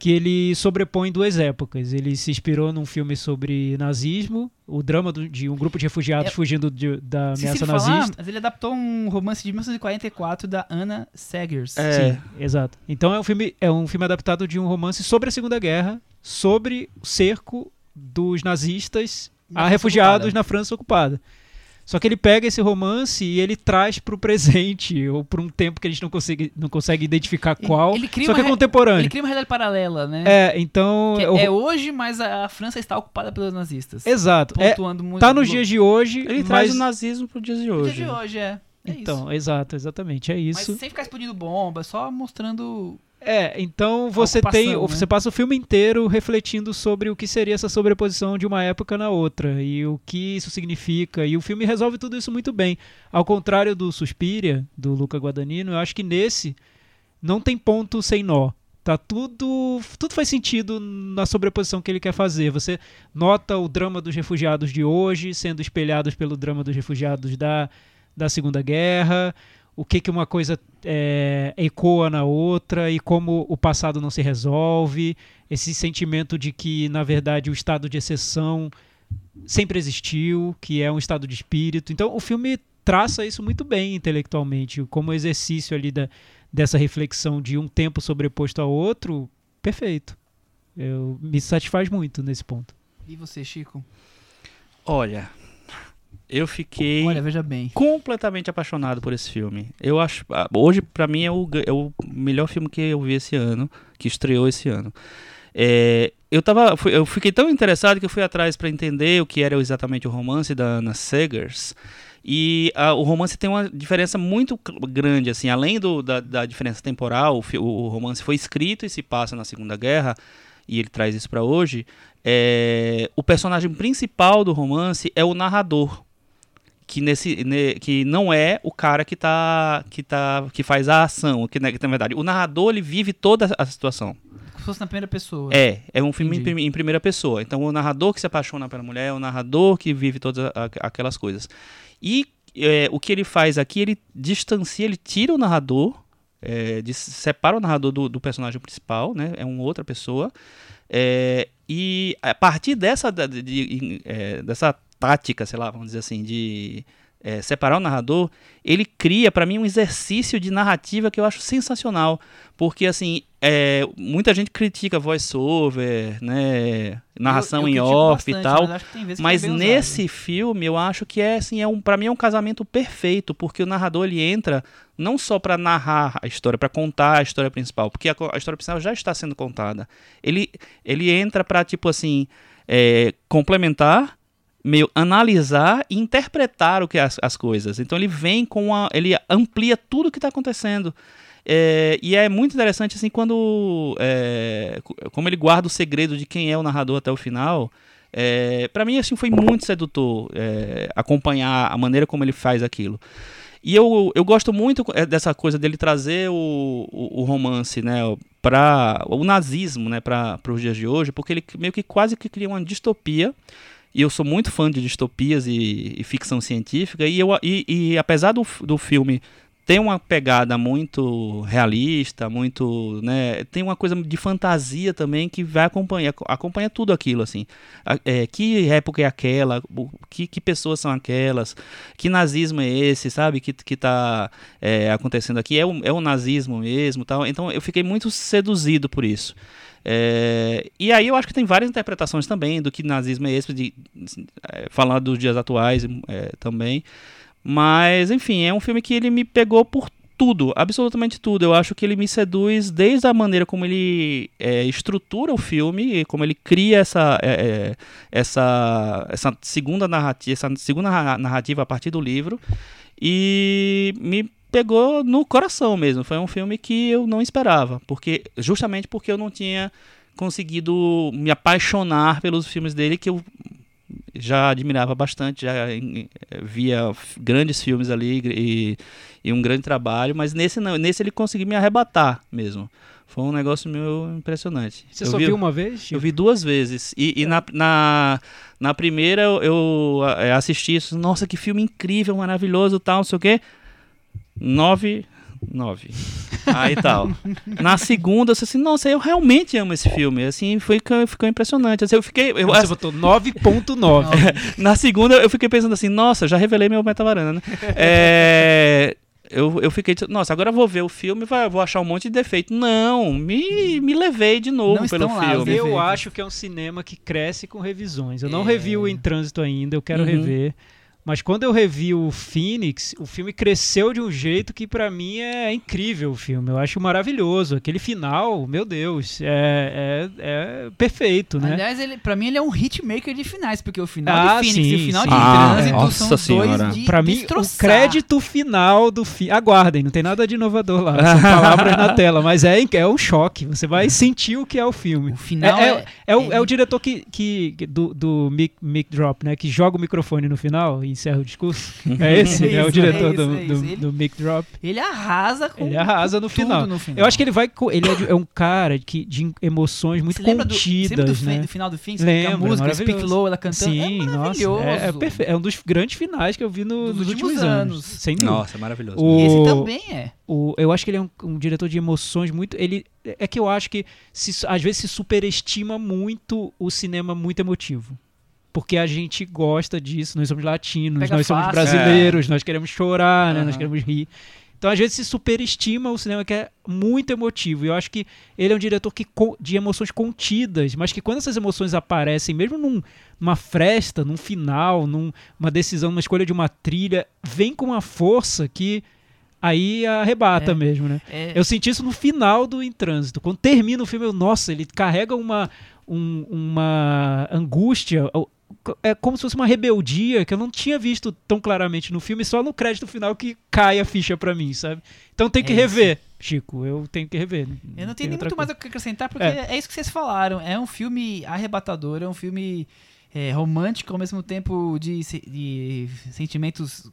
que ele sobrepõe duas épocas. Ele se inspirou num filme sobre nazismo, o drama do- de um grupo de refugiados É- fugindo de- da Se ameaça ele falar, nazista. mas ele adaptou um romance de 1944 da Anna Seggers. É. Sim, exato. Então é um filme é um filme adaptado de um romance sobre a Segunda Guerra, sobre o cerco dos nazistas Na a refugiados ocupada. na França ocupada. Só que ele pega esse romance e ele traz para o presente ou para um tempo que a gente não consegue não consegue identificar Ele- qual. ele cria só que é contemporâneo. Ele cria uma realidade paralela, né? É, então Que o- é hoje, mas a França está ocupada pelos nazistas. exato. É, Pontuando muito. tá nos no- dias de hoje, Ele mas traz o nazismo pro dias de no hoje. dia de hoje, é. É então, isso. exato, exatamente, é isso. Mas sem ficar explodindo bomba, só mostrando. É, então você tem, né? você passa o filme inteiro refletindo sobre o que seria essa sobreposição de uma época na outra e o que isso significa. E o filme resolve tudo isso muito bem. Ao contrário do Suspiria, do Luca Guadagnino, eu acho que nesse não tem ponto sem nó. Tá tudo, tudo faz sentido na sobreposição que ele quer fazer. Você nota o drama dos refugiados de hoje sendo espelhados pelo drama dos refugiados da, da Segunda Guerra o que, que uma coisa é, ecoa na outra e como o passado não se resolve, esse sentimento de que, na verdade, o estado de exceção sempre existiu, que é um estado de espírito. Então, o filme traça isso muito bem intelectualmente, como exercício ali da, dessa reflexão de um tempo sobreposto ao outro. perfeito. Eu me satisfaz muito nesse ponto. E você, Chico? Olha, eu fiquei Olha, completamente apaixonado por esse filme. Eu acho, ah, hoje pra mim é o, é o melhor filme que eu vi esse ano, que estreou esse ano. É, eu tava, fui- eu fiquei tão interessado que eu fui atrás pra entender o que era exatamente o romance da Anna Segers. E ah, o romance tem uma diferença muito grande, assim, além do- da, da diferença temporal, o, o romance foi escrito e se passa na Segunda Guerra, e ele traz isso pra hoje. é, o personagem principal do romance é o narrador, que nesse ne- que não é o cara que tá que tá que faz a ação, que, né, que na verdade o narrador ele vive toda a situação. Como se fosse na primeira pessoa. É, é um filme em, em primeira pessoa. Então o narrador que se apaixona pela mulher, é o narrador que vive todas a- aquelas coisas. E é, o que ele faz aqui, ele distancia, ele tira o narrador, é, de- separa o narrador do, do personagem principal, né? É uma outra pessoa. É, e a partir dessa, de- de- é, dessa tática, sei lá, vamos dizer assim, de é, separar o narrador, ele cria para mim um exercício de narrativa que eu acho sensacional, porque assim, é, muita gente critica voice-over, né, narração Eu- eu em off e bastante, tal, Mas, que mas é bem usado. nesse filme eu acho que é assim, é um, para mim é um casamento perfeito, porque o narrador ele entra não só para narrar a história, para contar a história principal, porque a, a história principal já está sendo contada. Ele ele entra para tipo assim, é, complementar, meio analisar e interpretar o que é as, as coisas. Então ele vem com a, ele amplia tudo o que está acontecendo. É, e é muito interessante assim quando é, co- como ele guarda o segredo de quem é o narrador até o final. É, para mim assim foi muito sedutor é, acompanhar a maneira como ele faz aquilo. E eu, eu gosto muito é, dessa coisa dele trazer o, o, o romance, né, para o nazismo, né, para os dias de hoje, porque ele meio que quase que cria uma distopia. E eu sou muito fã de distopias e, e ficção científica. E, eu, e, e apesar do, do filme ter uma pegada muito realista, muito, né, tem uma coisa de fantasia também que vai acompanhar, acompanha tudo aquilo assim. É, que época é aquela? Que, que pessoas são aquelas? Que nazismo é esse, sabe? Que que tá é, acontecendo aqui é o, é o nazismo mesmo, tal. Então eu fiquei muito seduzido por isso. É, e aí eu acho que tem várias interpretações também do que nazismo é esse, de, é, falando dos dias atuais é, também. Mas, enfim, é um filme que ele me pegou por tudo, absolutamente tudo. Eu acho que ele me seduz desde a maneira como ele é, estrutura o filme, como ele cria essa, é, é, essa, essa segunda narrativa, essa segunda narra- narrativa a partir do livro, e me pegou no coração mesmo. Foi um filme que eu não esperava, porque justamente porque eu não tinha conseguido me apaixonar pelos filmes dele que eu já admirava bastante, já via grandes filmes ali e, e um grande trabalho, mas nesse não, nesse ele conseguiu me arrebatar mesmo. Foi um negócio meio impressionante. Você Eu só vi- viu uma vez? Chico? eu vi duas vezes. E, e na, na, na primeira eu, eu, eh, assisti isso. Nossa, que filme incrível, maravilhoso tal, não sei o quê. Nove. Nove. Aí tal. Na segunda, eu disse assim, nossa, eu realmente amo esse filme. Assim, foi, ficou impressionante. Assim, eu fiquei. eu- Você botou 9.9. na segunda, eu fiquei pensando assim, nossa, já revelei meu metavarana, né? É, eu, eu fiquei, nossa, agora eu vou ver o filme e vai- vou achar um monte de defeito. Não, me, me levei de novo Não pelo estão lá os filme. Eu acho que é um cinema que cresce com revisões. Eu não É. revi o Em Trânsito ainda, eu quero Uhum. rever. Mas quando eu revi o Phoenix, o filme cresceu de um jeito que pra mim é incrível o filme. Eu acho maravilhoso. Aquele final, meu Deus, é, é, é perfeito, né? Aliás, ele, pra mim ele é um hitmaker de finais, porque o final Ah, de Phoenix e sim, o final sim. de Ah, Trânsito nossa são senhora. dois de Pra mim, destroçar. o crédito final do filme. Aguardem, não tem nada de inovador lá. São palavras na tela, mas é, é um choque. Você vai sentir o que é o filme. O final é, é, é, é o, é o diretor que, que, do, do mic, mic Drop, né? Que joga o microfone no final e encerra o discurso. É esse, É é, o isso, diretor é do, isso, é do. Ele- do Mic Drop. Ele arrasa com Ele arrasa no tudo final. no final. Eu acho que ele vai. Ele é, de- é um cara que, de emoções muito Você lembra do, você lembra do, contidas, fi- né? do final do Phoenix? Lembro, a música Speak. Low, ela cantando. Sim, é nossa. maravilhoso. É, é, perfe- é um dos grandes finais que eu vi no- Dos nos últimos últimos anos. anos. Sem dúvida. Nossa, maravilhoso. O- E esse também é. O, eu acho que ele é um, um diretor de emoções muito. Ele é que eu acho que se- às vezes se superestima muito o cinema muito emotivo. Porque a gente gosta disso, nós somos latinos, Pega nós somos fácil. brasileiros, nós queremos chorar, né? Aham. nós queremos rir. Então, às vezes, se superestima o cinema que é muito emotivo. E eu acho que ele é um diretor que, de emoções contidas, mas que quando essas emoções aparecem, mesmo num- numa fresta, num final, num- numa decisão, numa escolha de uma trilha, vem com uma força que aí arrebata É. mesmo, né? É, Eu senti isso no final do Em Trânsito. Quando termina o filme, eu, nossa, ele carrega uma, um- uma angústia. É como se fosse uma rebeldia que eu não tinha visto tão claramente no filme, só no crédito final que cai a ficha pra mim, sabe? Então tem que É rever, Chico. Eu tenho que rever. Eu não tenho nem muito mais coisa. o que acrescentar, porque É. é. isso que vocês falaram. É um filme arrebatador, é um filme é, romântico, ao mesmo tempo de, de sentimentos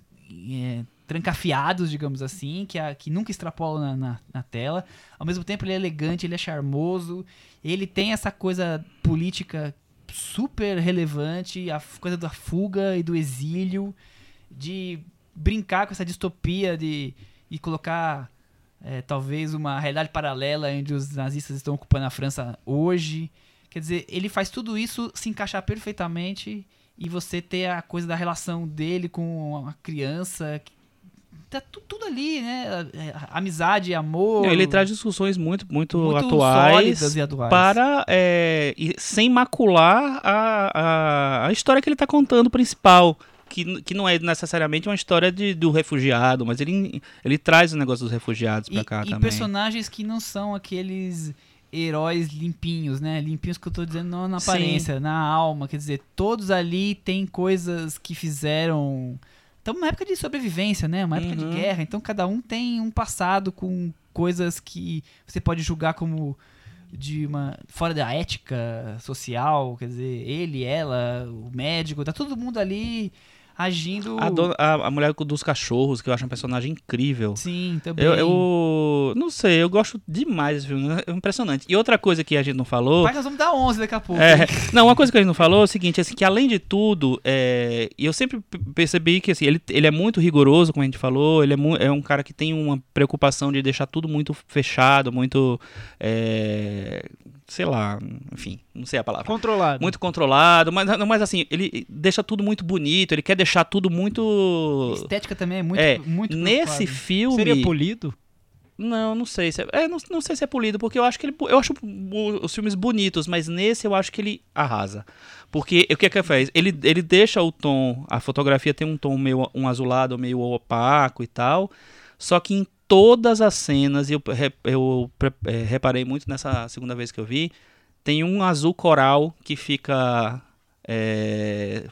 é, trancafiados, digamos assim, que, a- que nunca extrapolam na, na, na tela. Ao mesmo tempo, ele é elegante, ele é charmoso, ele tem essa coisa política super relevante, a coisa da fuga e do exílio, de brincar com essa distopia de e colocar é, talvez uma realidade paralela onde os nazistas estão ocupando a França hoje. Quer dizer, ele faz tudo isso se encaixar perfeitamente e você ter a coisa da relação dele com a criança. Tá tu- tudo ali, né? É, Amizade, amor. Ele traz discussões muito, muito, muito atuais e atuais. para é, e sem macular a, a, a história que ele está contando principal. Que, que não é necessariamente uma história de, do refugiado, mas ele, ele traz o negócio dos refugiados pra e, cá e também. personagens que não são aqueles heróis limpinhos, né? Limpinhos que eu tô dizendo não na Sim. aparência, na alma. Quer dizer, todos ali têm coisas que fizeram. Estamos numa época de sobrevivência, né? Uma época Uhum. de guerra. Então cada um tem um passado com coisas que você pode julgar como de uma fora da ética social, quer dizer, ele, ela, o médico, tá todo mundo ali agindo. A, dona- a, a mulher dos cachorros, que eu acho um personagem incrível. Sim, também. Eu, eu não sei, eu gosto demais desse filme, é impressionante. E outra coisa que a gente não falou. Pai, nós vamos dar 11 daqui a pouco. É, não, uma coisa que a gente não falou é o seguinte, assim, que além de tudo, é, e eu sempre percebi que assim, ele, ele é muito rigoroso, como a gente falou, ele é, mu- é um cara que tem uma preocupação de deixar tudo muito fechado, muito, é, sei lá, enfim, não sei a palavra. Controlado. Muito controlado, mas, mas assim, ele deixa tudo muito bonito, ele quer deixar tudo muito... Estética também é muito, é, muito nesse preocupado. filme... Seria polido? Não, não sei se é, é, não, não sei se é polido, porque eu acho que ele, eu acho os filmes bonitos, mas nesse eu acho que ele arrasa. Porque o que é que ele faz? Ele, ele deixa o tom, a fotografia tem um tom meio um azulado, meio opaco e tal, só que em todas as cenas, e eu, eu pre- é, reparei muito nessa segunda vez que eu vi, tem um azul coral que fica é,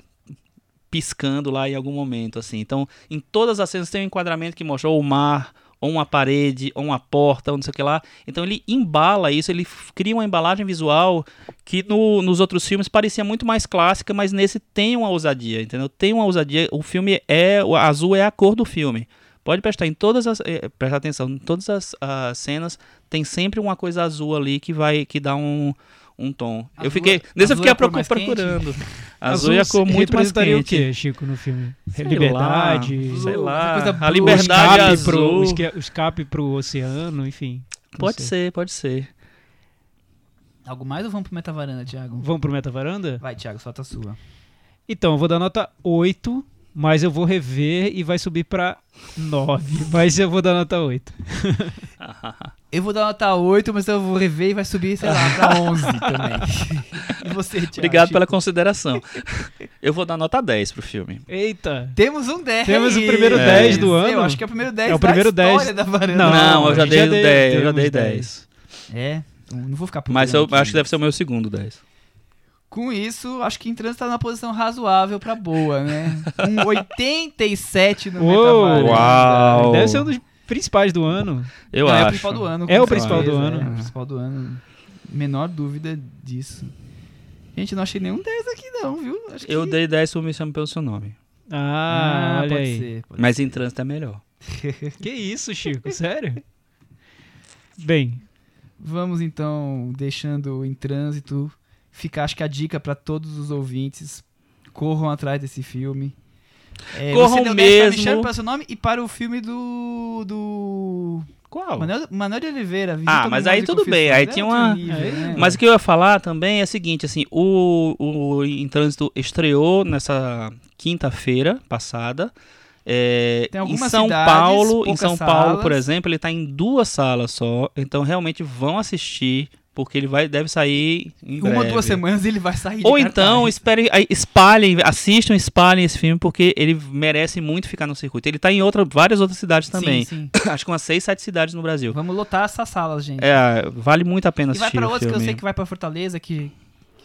piscando lá em algum momento, assim. Então, em todas as cenas tem um enquadramento que mostra ou o mar, ou uma parede, ou uma porta, ou não sei o que lá. Então ele embala isso, ele cria uma embalagem visual que no- nos outros filmes parecia muito mais clássica, mas nesse tem uma ousadia, entendeu? Tem uma ousadia. O filme é. O azul é a cor do filme. Pode prestar em todas as. eh, prestar atenção, em todas as, as cenas tem sempre uma coisa azul ali que vai. que dá um. Um tom. eu Azul fiquei. é- Nesse eu azul fiquei é a a cor procu- mais quente? procurando. Azul, é a cor muito mais quente. o quê, Chico, no filme? Sei liberdade, lá, sei lá. coisa A liberdade escape azul. pro, o escape pro oceano, enfim. Pode sei. ser, pode ser. Algo mais ou vamos pro Metavaranda, Thiago? Vamos pro Meta Varanda? Vai, Thiago, solta a sua. Então, eu vou dar nota 8, mas eu vou rever e vai subir pra 9. mas eu vou dar nota 8. Eu vou dar nota 8, mas eu vou rever e vai subir, sei lá, pra 11 também. e você, Thiago? Obrigado pela consideração. Eu vou dar nota 10 pro filme. Eita! Temos um 10. Temos o primeiro 10 do Eu ano. acho que é o primeiro 10 É o primeiro da história 10. da varanda. Não, Não, eu já dei já o deu- 10, eu já dei 10. 10. É, não vou ficar Mas eu acho que deve ser o meu segundo 10. Com isso, acho que em trânsito tá numa posição razoável pra boa, né? Um 87 no Uou! Metavaranda. Uau! Deve ser um dos principais do ano. Eu Não, acho. É o principal do ano. É o principal do certeza, ano. É o principal do ano. Menor dúvida disso. Gente, não achei nenhum 10 aqui não, viu? Acho Eu que... dei 10 por me chama pelo seu nome. Ah, olha pode aí. ser. pode Mas em trânsito é melhor. Que isso, Chico? Sério? Bem, Vamos então deixando em trânsito. Fica, acho que a dica pra todos os ouvintes: corram atrás desse filme. É, Corram você deu 10 pra mesmo. Michelle, para seu nome e para o filme do. do. Qual? Manuel, Manuel de Oliveira. Ah, mas aí tudo bem, aí. É tinha outro uma- nível, Aí- né? Mas o que eu ia falar também é o seguinte, assim, o, o Em Trânsito estreou nessa quinta-feira passada É, em São cidades, Paulo, em São Paulo, por salas. exemplo, ele tá em duas salas só. Então realmente vão assistir, porque ele vai deve sair em Uma ou breve. duas semanas ele vai sair de Ou então aí, espalhem, assistam, espalhem esse filme, porque ele merece muito ficar no circuito. Ele tá em outra, várias outras cidades também. Sim, sim. Acho que umas seis, sete cidades no Brasil. Vamos lotar essas salas, gente. É, vale muito a pena e vai assistir pra o outros que eu sei que vai pra Fortaleza, que.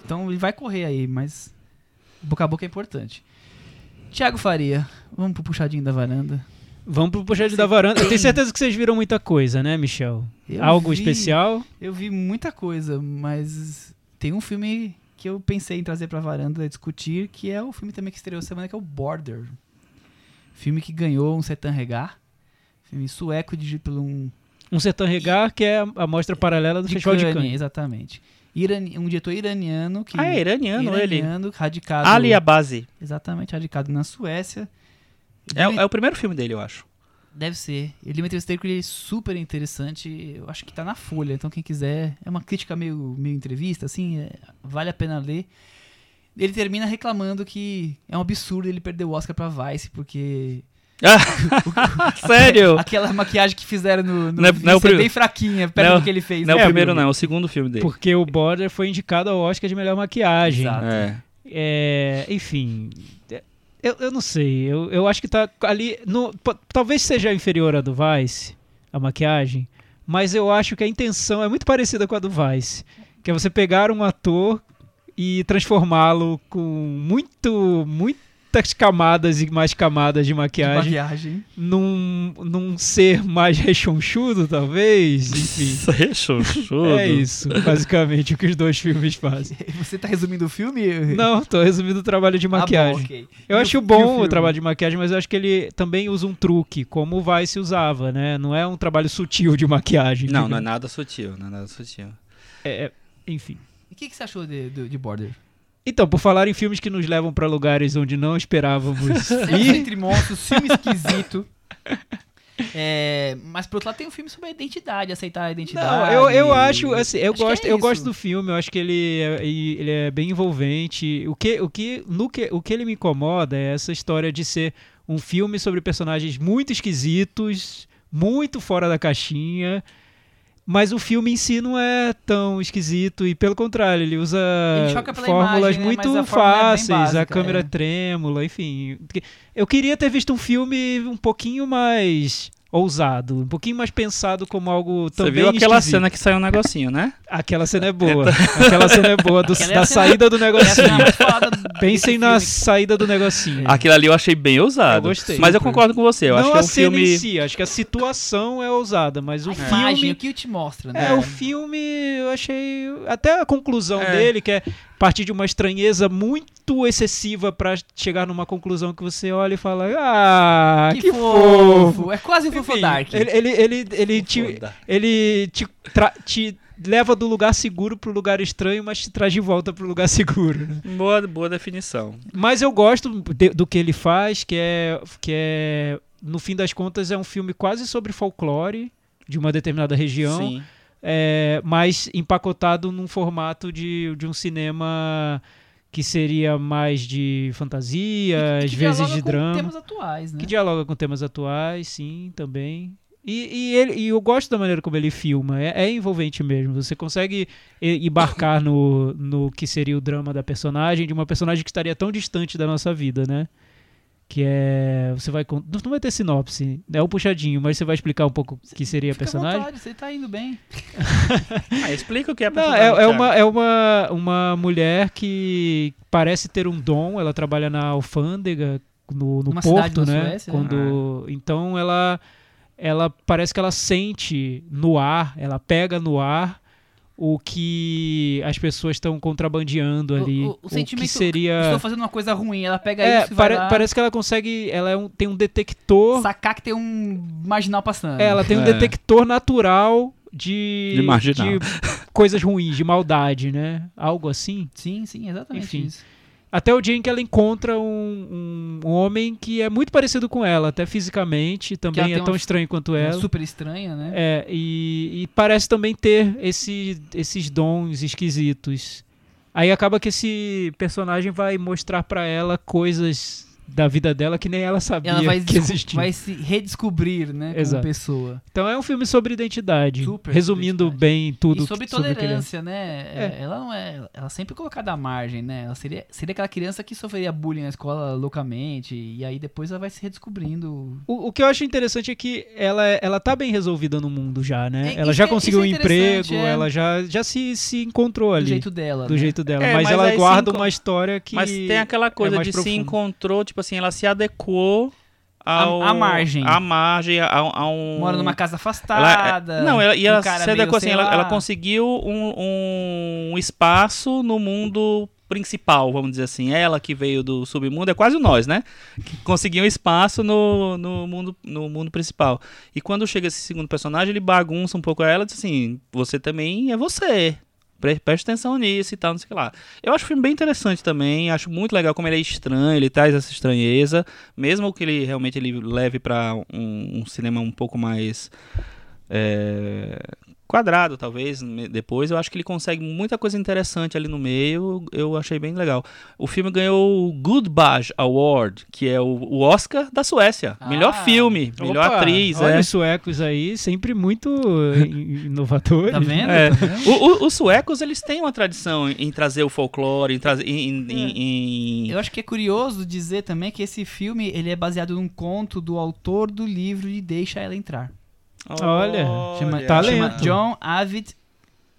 Então ele vai correr aí, mas. Boca a boca é importante. Tiago Faria, vamos pro puxadinho da varanda. Vamos pro puxadinho da varanda. Eu tenho certeza que vocês viram muita coisa, né, Michel? Eu Algo vi- especial? Eu vi muita coisa, mas tem um filme que eu pensei em trazer pra varanda discutir, que é o filme também que estreou semana, que é o Border. Filme que ganhou um Setan Regar. Filme sueco dirigido por um Um Sertão Regar, que é a- mostra paralela do de Festival de Cannes. Exatamente. Irani- um diretor iraniano que Ah, é iraniano, ele. iraniano, radicado Ali a base. exatamente radicado na Suécia. É, é o primeiro filme dele, eu acho. Deve ser. Ele me entrevistei com ele super interessante. Eu acho que tá na Folha, então quem quiser. É uma crítica meio, meio entrevista, assim, é- vale a pena ler. Ele termina reclamando que é um absurdo ele perder o Oscar pra Vice, porque. Sério? Aquela maquiagem que fizeram no, no Não é- não é o é prim- bem fraquinha, perto não- do que ele fez. Não é o primeiro, não, é o segundo filme dele. Porque o Border foi indicado ao Oscar de melhor maquiagem. Exato. É. É, enfim, é, eu, eu não sei. Eu, eu acho que tá ali. No, talvez seja inferior à do Vice, a maquiagem, mas eu acho que a intenção é muito parecida com a do Vice. Que é você pegar um ator e transformá-lo com muito, muitas camadas e mais camadas de De maquiagem maquiagem. num, num ser mais rechonchudo, talvez. Enfim. Rechonchudo. É isso, basicamente, o que os dois filmes fazem. Você tá resumindo o filme? Não, tô resumindo o trabalho de Ah, bom, maquiagem. ok. Eu E acho o- bom o, filme? trabalho de maquiagem, mas eu acho que ele também usa um truque, como o Vice usava, né? Não é um trabalho sutil de maquiagem. Não, não é nada sutil, não é nada sutil. É, é, enfim. E o que, que você achou de, do- de Border? Então, por falar em filmes que nos levam pra lugares onde não esperávamos ir, entre monstros, filme esquisito. É, mas por outro lado tem um filme sobre a identidade, aceitar a não, identidade. eu, eu acho, assim, eu Acho gosto, é eu gosto do filme, eu acho que ele é, ele é bem envolvente. O que, o que, no que, o que ele me incomoda é essa história de ser um filme sobre personagens muito esquisitos, muito fora da caixinha. Mas o filme em si não é tão esquisito e pelo contrário, ele usa Ele fórmulas imagem, né? muito Mas a é fáceis, a básica, câmera é. trêmula, enfim. Eu queria ter visto um filme um pouquinho mais ousado, um pouquinho mais pensado como algo Você também viu aquela esquisito. cena que saiu um negocinho, né? Aquela cena é boa. Aquela cena é boa do- é da cena- saída do é negocinho. falada Pensem na saída do negocinho. Aquilo ali eu achei bem ousado. Eu gostei. Mas eu concordo com você. Eu não acho que é um cena filme. em si, acho que a situação é ousada, mas o A filme imagem, o que te mostra, né? É, o filme eu achei. Até a conclusão É. dele, que é partir de uma estranheza muito excessiva pra chegar numa conclusão que você olha e fala: Ah, que, fofo. É quase o Fofo Dark. Ele, ele, ele, ele, te, ele te, tra- te leva do lugar seguro pro lugar estranho, mas te traz de volta pro lugar seguro. né? Boa, boa definição. Mas eu gosto de- do que ele faz, que é, que é. No fim das contas, é um filme quase sobre folclore de uma determinada região Sim. É, mas empacotado num formato de, de um cinema que seria mais de fantasia, Que às vezes dialoga de com drama, temas atuais, né? que dialoga com temas atuais, sim, também. E, e, ele, e eu gosto da maneira como ele filma, é, é envolvente mesmo. Você consegue embarcar no, no que seria o drama da personagem, de uma personagem que estaria tão distante da nossa vida, né? Que é. Você vai. Não vai ter sinopse, é o puxadinho, mas você vai explicar um pouco o que seria a Fica à personagem. vontade, você tá indo bem. Ah, explica o que é a Não, personagem. é, é Thiago. uma, é uma, uma mulher que parece ter um dom, ela trabalha na alfândega, no, no Uma porto, né? Suécia, Quando, Então ela, ela parece que ela sente no ar, ela pega no ar o que as pessoas estão contrabandeando ali. O, o, o sentimento. que seria. Estou fazendo uma coisa ruim. Ela pega É, isso e vai pare- lá parece que ela consegue. Ela é um- tem um detector. sacar que tem um marginal passando. É, ela tem um É. detector natural de, De marginal. de coisas ruins, de maldade, né? Algo assim. Sim, sim, exatamente Enfim. isso. Até o dia em que ela encontra um, um homem que é muito parecido com ela, até fisicamente, também é tão uma- estranho quanto É ela. super estranha, né? É, e, e parece também ter esse, esses dons esquisitos. Aí acaba que esse personagem vai mostrar pra ela coisas da vida dela que nem ela sabia Ela vai, que existia. vai se redescobrir, né, como Exato. pessoa. Então é um filme sobre identidade. Super resumindo sobre identidade. bem tudo e sobre que- sobre o que ele é. tolerância, né? É, Ela não é. Ela sempre é colocada à margem, né? Ela seria, seria aquela criança que sofreria bullying na escola loucamente. E aí depois ela vai se redescobrindo. O, o que eu acho interessante é que ela, ela tá bem resolvida no mundo já, né? É, ela já é- conseguiu um é emprego, é. ela já, já se, se encontrou Do ali. jeito dela. do né? jeito dela. É, mas, mas ela guarda enco- uma história que. Mas tem aquela coisa de se encontrou, tipo assim, ela se adequou ao, À- à margem. À margem, a, a um. Mora numa casa Ela, afastada. não, ela, e um ela cara se adequou assim, ela, ela conseguiu um, um espaço no mundo principal, vamos dizer assim. Ela que veio do submundo, é quase nós, né? Que conseguiu um espaço no, no, mundo, no mundo principal. E quando chega esse segundo personagem, ele bagunça um pouco ela e diz assim: você também é você. Pre- Preste atenção nisso e tal, não sei o que lá. Eu acho o filme bem interessante também, acho muito legal como ele é estranho, ele traz essa estranheza, mesmo que ele realmente ele leve para um, um cinema um pouco mais é, quadrado, talvez, depois, eu acho que ele consegue muita coisa interessante ali no meio, eu achei bem legal. O filme ganhou o Good Badge Award, que é o, Oscar da Suécia. Ah. melhor filme, melhor Opa, atriz, Olha é. os suecos aí, sempre muito in- inovadores. Tá vendo? É. Tá vendo? O- o- os suecos, eles têm uma tradição em, trazer o folclore, em trazer... Em, em- em- em- Eu acho que é curioso dizer também que esse filme ele é baseado num conto do autor do livro de Deixa Ela Entrar. Olha, Chama, Olha. Talento. chama John Avid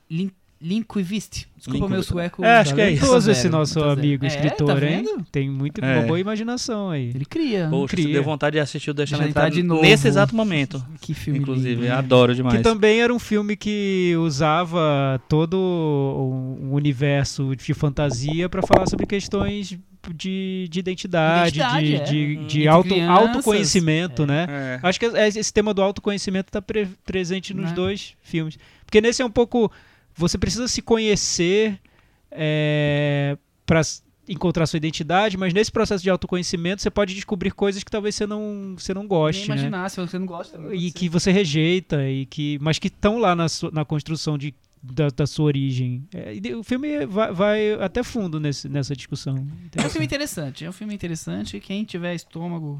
Lin- Lindqvist. Desculpa Lindqvist. meu sueco. É, acho que é Nota esse nosso zero. amigo É, escritor, tá hein? Tem muito, É. uma boa imaginação aí. Ele cria. Poxa, cria. deu vontade de assistir o Deixa Ela Ela entrar de novo. nesse exato momento. Que filme Inclusive, lindo, adoro demais. Que também era um filme que usava todo um universo de fantasia para falar sobre questões de, de identidade, Identidade, de, é. de, de Entre auto, crianças, autoconhecimento, é. né? É. Acho que é- esse tema do autoconhecimento está presente nos Né? dois filmes. Porque nesse é um pouco. Você precisa se conhecer para encontrar sua identidade, mas nesse processo de autoconhecimento você pode descobrir coisas que talvez você não, você não Nem goste, né? imaginar, se você não gosta. pode E que você rejeita, e que, mas que estão lá na, sua- na construção de, da, da sua origem. É, o filme vai, vai até fundo nesse, nessa discussão. É um filme interessante, é um filme interessante. Quem tiver estômago.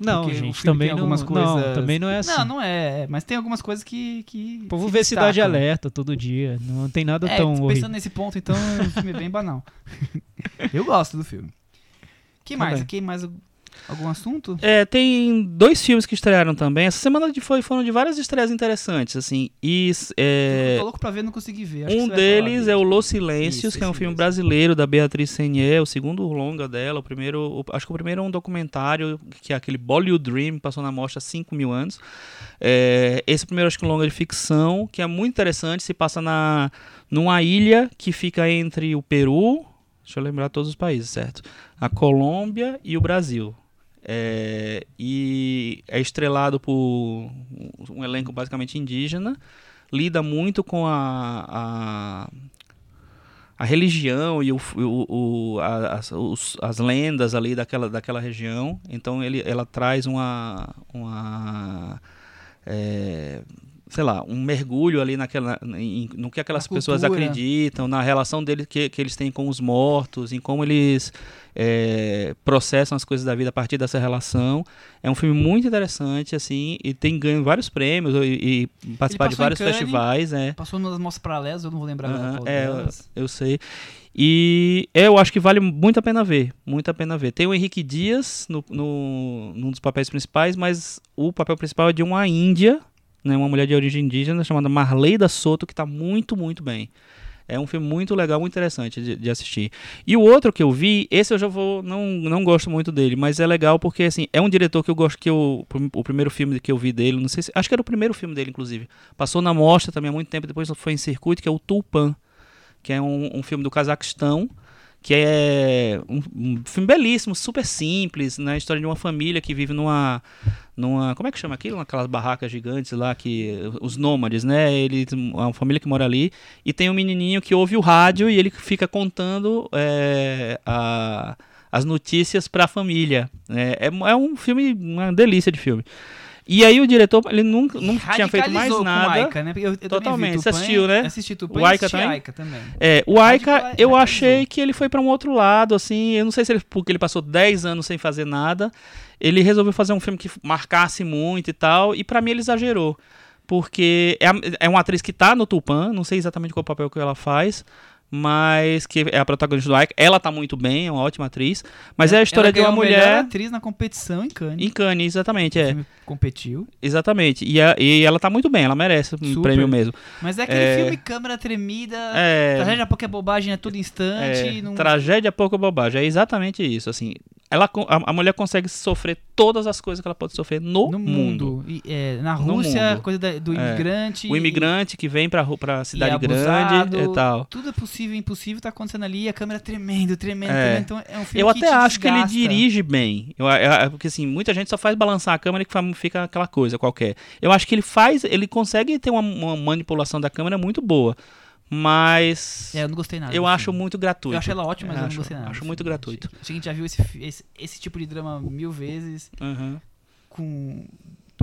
Não, porque gente, também tem não, algumas não, coisas- também não é assim. Não, não é, mas tem algumas coisas que. que o povo vê Cidade destacam. Alerta todo dia. Não tem nada É, tão pensando horrível. nesse ponto, então, o filme é bem banal. Eu gosto do filme. que mais? Também. Aqui mais algum assunto? É, tem dois filmes que estrearam também. Essa semana foi, foram de várias estreias interessantes, assim. E é, tô louco pra ver, não consegui ver. Acho um deles é o. Los Silêncios, Isso, que é um filme mesmo. brasileiro da Beatriz Senier, o segundo longa dela. O primeiro, o- acho que o primeiro é um documentário que é aquele Bollywood Dream, passou na mostra há 5 mil anos. É, esse primeiro acho que é um longa de ficção, que é muito interessante, se passa na numa ilha que fica entre o Peru, deixa eu lembrar todos os países, certo? A Colômbia e o Brasil. É, e é estrelado por um elenco basicamente indígena, lida muito com a, a, a religião e o, o, o- a- as, os- as lendas ali daquela, daquela região. Então ele, ela traz uma, uma é, sei lá, um mergulho ali naquela, em- no que aquelas Na pessoas cultura. acreditam, na relação deles que, que eles têm com os mortos, em como eles é, processam as coisas da vida a partir dessa relação. É um filme muito interessante, assim, e tem ganho vários prêmios e, e participar de vários festivais, é. Passou nas mostras paralelas, eu não vou lembrar agora qual é, delas. eu sei. E eu acho que vale muito a pena ver. Muito a pena ver. Tem o Henrique Dias no, no, num dos papéis principais, mas o papel principal é de uma índia, né, uma mulher de origem indígena chamada Marleida Soto, que está muito, muito bem. É um filme muito legal, muito interessante de, de assistir. E o outro que eu vi, esse eu já vou. Não, não gosto muito dele, mas é legal porque assim, é um diretor que eu gosto que eu. O primeiro filme que eu vi dele, não sei se. Acho que era o primeiro filme dele, inclusive. Passou na mostra também há muito tempo, depois foi em circuito, que é o Tulpan que é um, um filme do Cazaquistão, que é um, um filme belíssimo, super simples, na história de uma família que vive numa, numa, como é que chama aquilo? Aquelas barracas gigantes lá que os nômades, né? Ele é uma família que mora ali e tem um menininho que ouve o rádio e ele fica contando é, a, as notícias para a família. É, é, é um filme, uma delícia de filme. E aí o diretor, ele nunca, nunca tinha feito mais Radicalizou com nada. Aika, né? Eu, eu Totalmente. Você assistiu, né? Assisti Tupã O Aika também? Aika também. É, o Aika, eu achei que ele foi pra um outro lado, assim. Eu não sei se ele, porque ele passou 10 anos sem fazer nada. Ele resolveu fazer um filme que marcasse muito e tal. E pra mim ele exagerou. Porque é, é uma atriz que tá no Tupã, não sei exatamente qual papel que ela faz. Mas que é a protagonista do Aika. Ela tá muito bem, é uma ótima atriz. Mas é a história Ela de uma a melhor mulher. atriz na competição em Cannes. Em Cannes, exatamente, é. competiu. Exatamente. E, a- e ela tá muito bem, ela merece um Super. prêmio mesmo. Mas é aquele É. filme câmera tremida. É. Tragédia pouco é bobagem, é tudo instante. É, não... Tragédia pouco bobagem. É exatamente isso. Assim, ela, a, a mulher consegue sofrer todas as coisas que ela pode sofrer no, no mundo. mundo. E, é, na Rússia, mundo. coisa da- do É. imigrante. O imigrante que vem pra, pra cidade abusado. grande e tal. Tudo é possível e impossível tá acontecendo ali. A câmera tremendo, tremendo, É. tremendo. Então é um filme Eu até acho que ele desgasta. dirige bem. Eu, eu- porque assim, muita gente só faz balançar a câmera e que fica aquela coisa qualquer. Eu acho que ele faz, ele consegue ter uma, uma manipulação da câmera muito boa. Mas É, eu não gostei nada. eu do acho muito gratuito. Eu acho ela ótima, mas eu acho, não gostei nada. Acho do muito gratuito. Acho que a gente já viu esse, esse, esse tipo de drama mil vezes Uhum. com,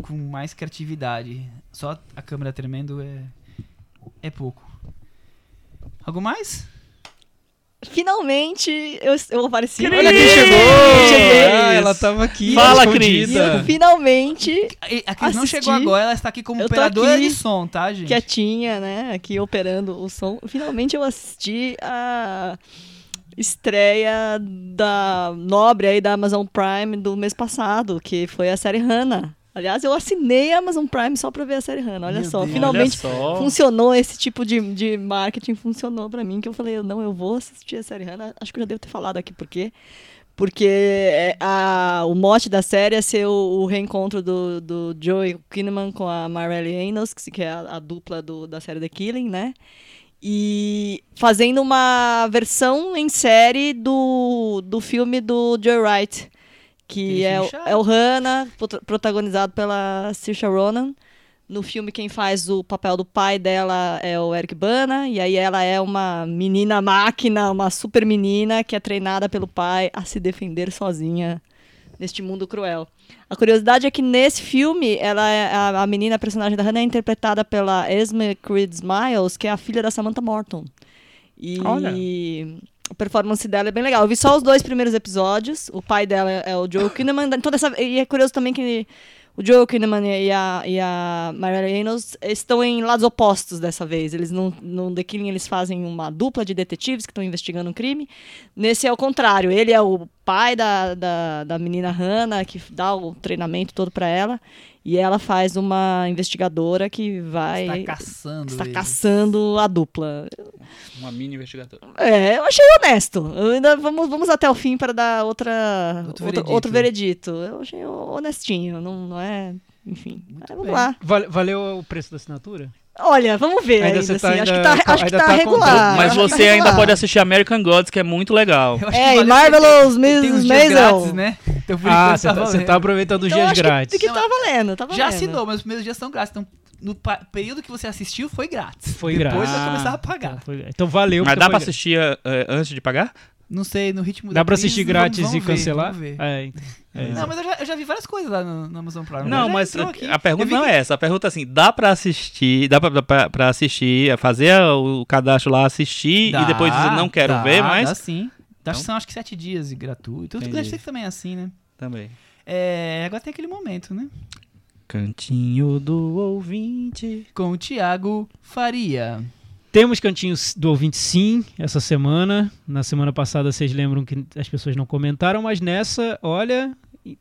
com mais criatividade. Só a câmera tremendo é, é pouco. Algo mais? Finalmente eu, eu apareci. Olha quem Cris! chegou! Cheguei. Ah, ela tava aqui. Fala, eu finalmente, A Cris não chegou agora, ela está aqui como operadora aqui, de som, tá, gente? quietinha, né, aqui operando o som, finalmente eu assisti a estreia da Nobre aí da Amazon Prime do mês passado, que foi a série Hannah. Aliás, eu assinei a Amazon Prime só pra ver a série Hannah. Olha Meu só, Deus. finalmente Olha só. funcionou esse tipo de, de marketing, funcionou pra mim, que eu falei, não, eu vou assistir a série Hannah. Acho que eu já devo ter falado aqui por quê. Porque é, a, o mote da série é ser o, o reencontro do, do Joey Kinnaman com a que, se- que é a, a dupla do, da série The Killing, né? E fazendo uma versão em série do, do filme do Joe Wright, que é, é o Hannah, prota- protagonizado pela Saoirse Ronan. No filme, quem faz o papel do pai dela é o Eric Bana, e aí ela é uma menina máquina, uma super menina que é treinada pelo pai a se defender sozinha neste mundo cruel. A curiosidade é que nesse filme, ela é, a, a menina, a personagem da Hannah, é interpretada pela Esme Creed Smiles, que é a filha da Samantha Morton. E Olha. A performance dela é bem legal. Eu vi só os dois primeiros episódios. O pai dela é o Joe Kinnaman. Então dessa, e é curioso também que o Joe Kinnaman e a, e a Mariah Reynolds estão em lados opostos dessa vez. Eles não, no The eles fazem uma dupla de detetives que estão investigando um crime. Nesse é o contrário. Ele é o pai da, da, da menina Hannah, que dá o treinamento todo pra ela. E ela faz uma investigadora que vai. Está caçando. está eles. caçando a dupla. Uma mini investigadora. É, eu achei honesto. Eu ainda vamos, vamos até o fim para dar outra, Outro outro, veredito. outro veredito. Eu achei honestinho, não, não é. Enfim. É, vamos bem. lá. Vale- valeu o preço da assinatura? Olha, vamos ver Ainda ainda, você assim. tá acho que ainda- tá, tá- acho que ainda tá tá regular. Mas tá você ainda regular. pode assistir American Gods, que é muito legal. É, e Marvelous Mrs. Maisel. grátis, né? Então, Ah, você tá, tá aproveitando os Então, dias acho grátis. Que, que tá valendo, tá valendo. Já assinou, mas os primeiros dias são grátis. Então, no período que você assistiu, foi grátis. Foi Depois grátis. vai começar a Então, pagar. foi- então valeu. Mas dá pra grátis. assistir eh, antes de pagar? Não sei, no ritmo Dá da pra crise, assistir vamos- grátis vamos e ver, cancelar? vamos ver. É, então, é Não, mas eu já, eu já vi várias coisas lá no, no Amazon Prime. Não, mas aqui. a pergunta não que- é essa. A pergunta é assim: dá pra assistir, dá pra, pra, pra assistir, fazer o cadastro lá, assistir Dá, e depois dizer não quero dá, ver mais? Dá sim. Dá, Então? são acho que sete dias e gratuito. Tudo Entendi. deve ser que também é assim, né? Também. É, agora tem aquele momento, né? Cantinho do ouvinte. Com o Thiago Faria. Temos cantinhos do ouvinte sim essa semana. Na semana passada vocês lembram que as pessoas não comentaram, mas nessa, olha,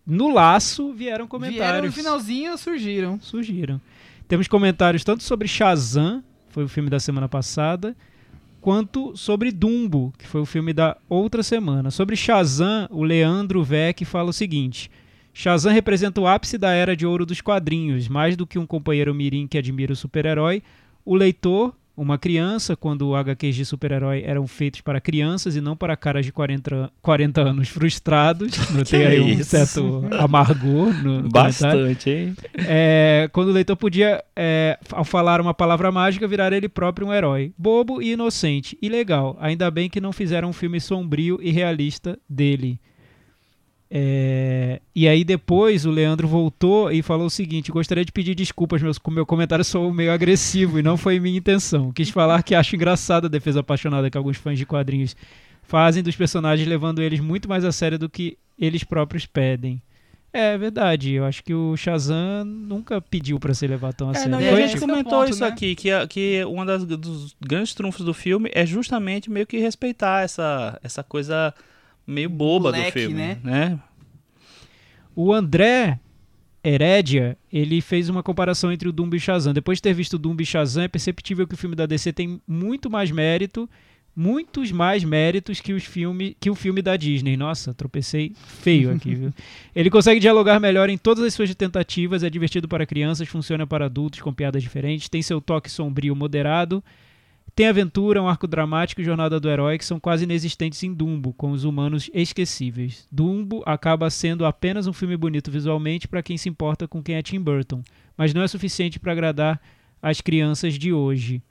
no laço vieram Vieram no comentários. finalzinho, surgiram. surgiram. Temos comentários tanto sobre Shazam, foi o filme da semana passada, quanto sobre Dumbo, que foi o filme da outra semana. Sobre Shazam, o Leandro Vec fala o seguinte: Shazam representa o ápice da era de ouro dos quadrinhos, mais do que um companheiro mirim que admira o super-herói, o leitor, uma criança, quando HQs de super-herói eram feitos para crianças e não para caras de 40, 40 anos frustrados. Notei aí um isso? certo amargor no. Bastante, hein? É, quando o leitor podia, é, ao falar uma palavra mágica, virar ele próprio um herói. Bobo e inocente. E legal. Ainda bem que não fizeram um filme sombrio e realista dele. É, e aí depois o Leandro voltou e falou o seguinte: gostaria de pedir desculpas, meus, meu comentário sou meio agressivo e não foi minha intenção. Quis falar que acho engraçada a defesa apaixonada que alguns fãs de quadrinhos fazem dos personagens, levando eles muito mais a sério do que eles próprios pedem. É verdade, eu acho que o Shazam nunca pediu pra ser levado tão a É, sério. não, e Foi- a gente é comentou ponto, isso né? aqui, que, que um das, dos grandes trunfos do filme é justamente meio que respeitar essa, essa coisa meio boba Moleque, do filme, né? né? O André Herédia, ele fez uma comparação entre o Dumbo e Shazam. Depois de ter visto o Dumbo e Shazam, é perceptível que o filme da DC tem muito mais mérito, muitos mais méritos que, os filme, que o filme da Disney. Nossa, tropecei feio aqui, viu? Ele consegue dialogar melhor em todas as suas tentativas, é divertido para crianças, funciona para adultos com piadas diferentes, tem seu toque sombrio moderado, tem aventura, um arco dramático e jornada do herói que são quase inexistentes em Dumbo, com os humanos esquecíveis. Dumbo acaba sendo apenas um filme bonito visualmente para quem se importa com quem é Tim Burton, mas não é suficiente para agradar as crianças de hoje.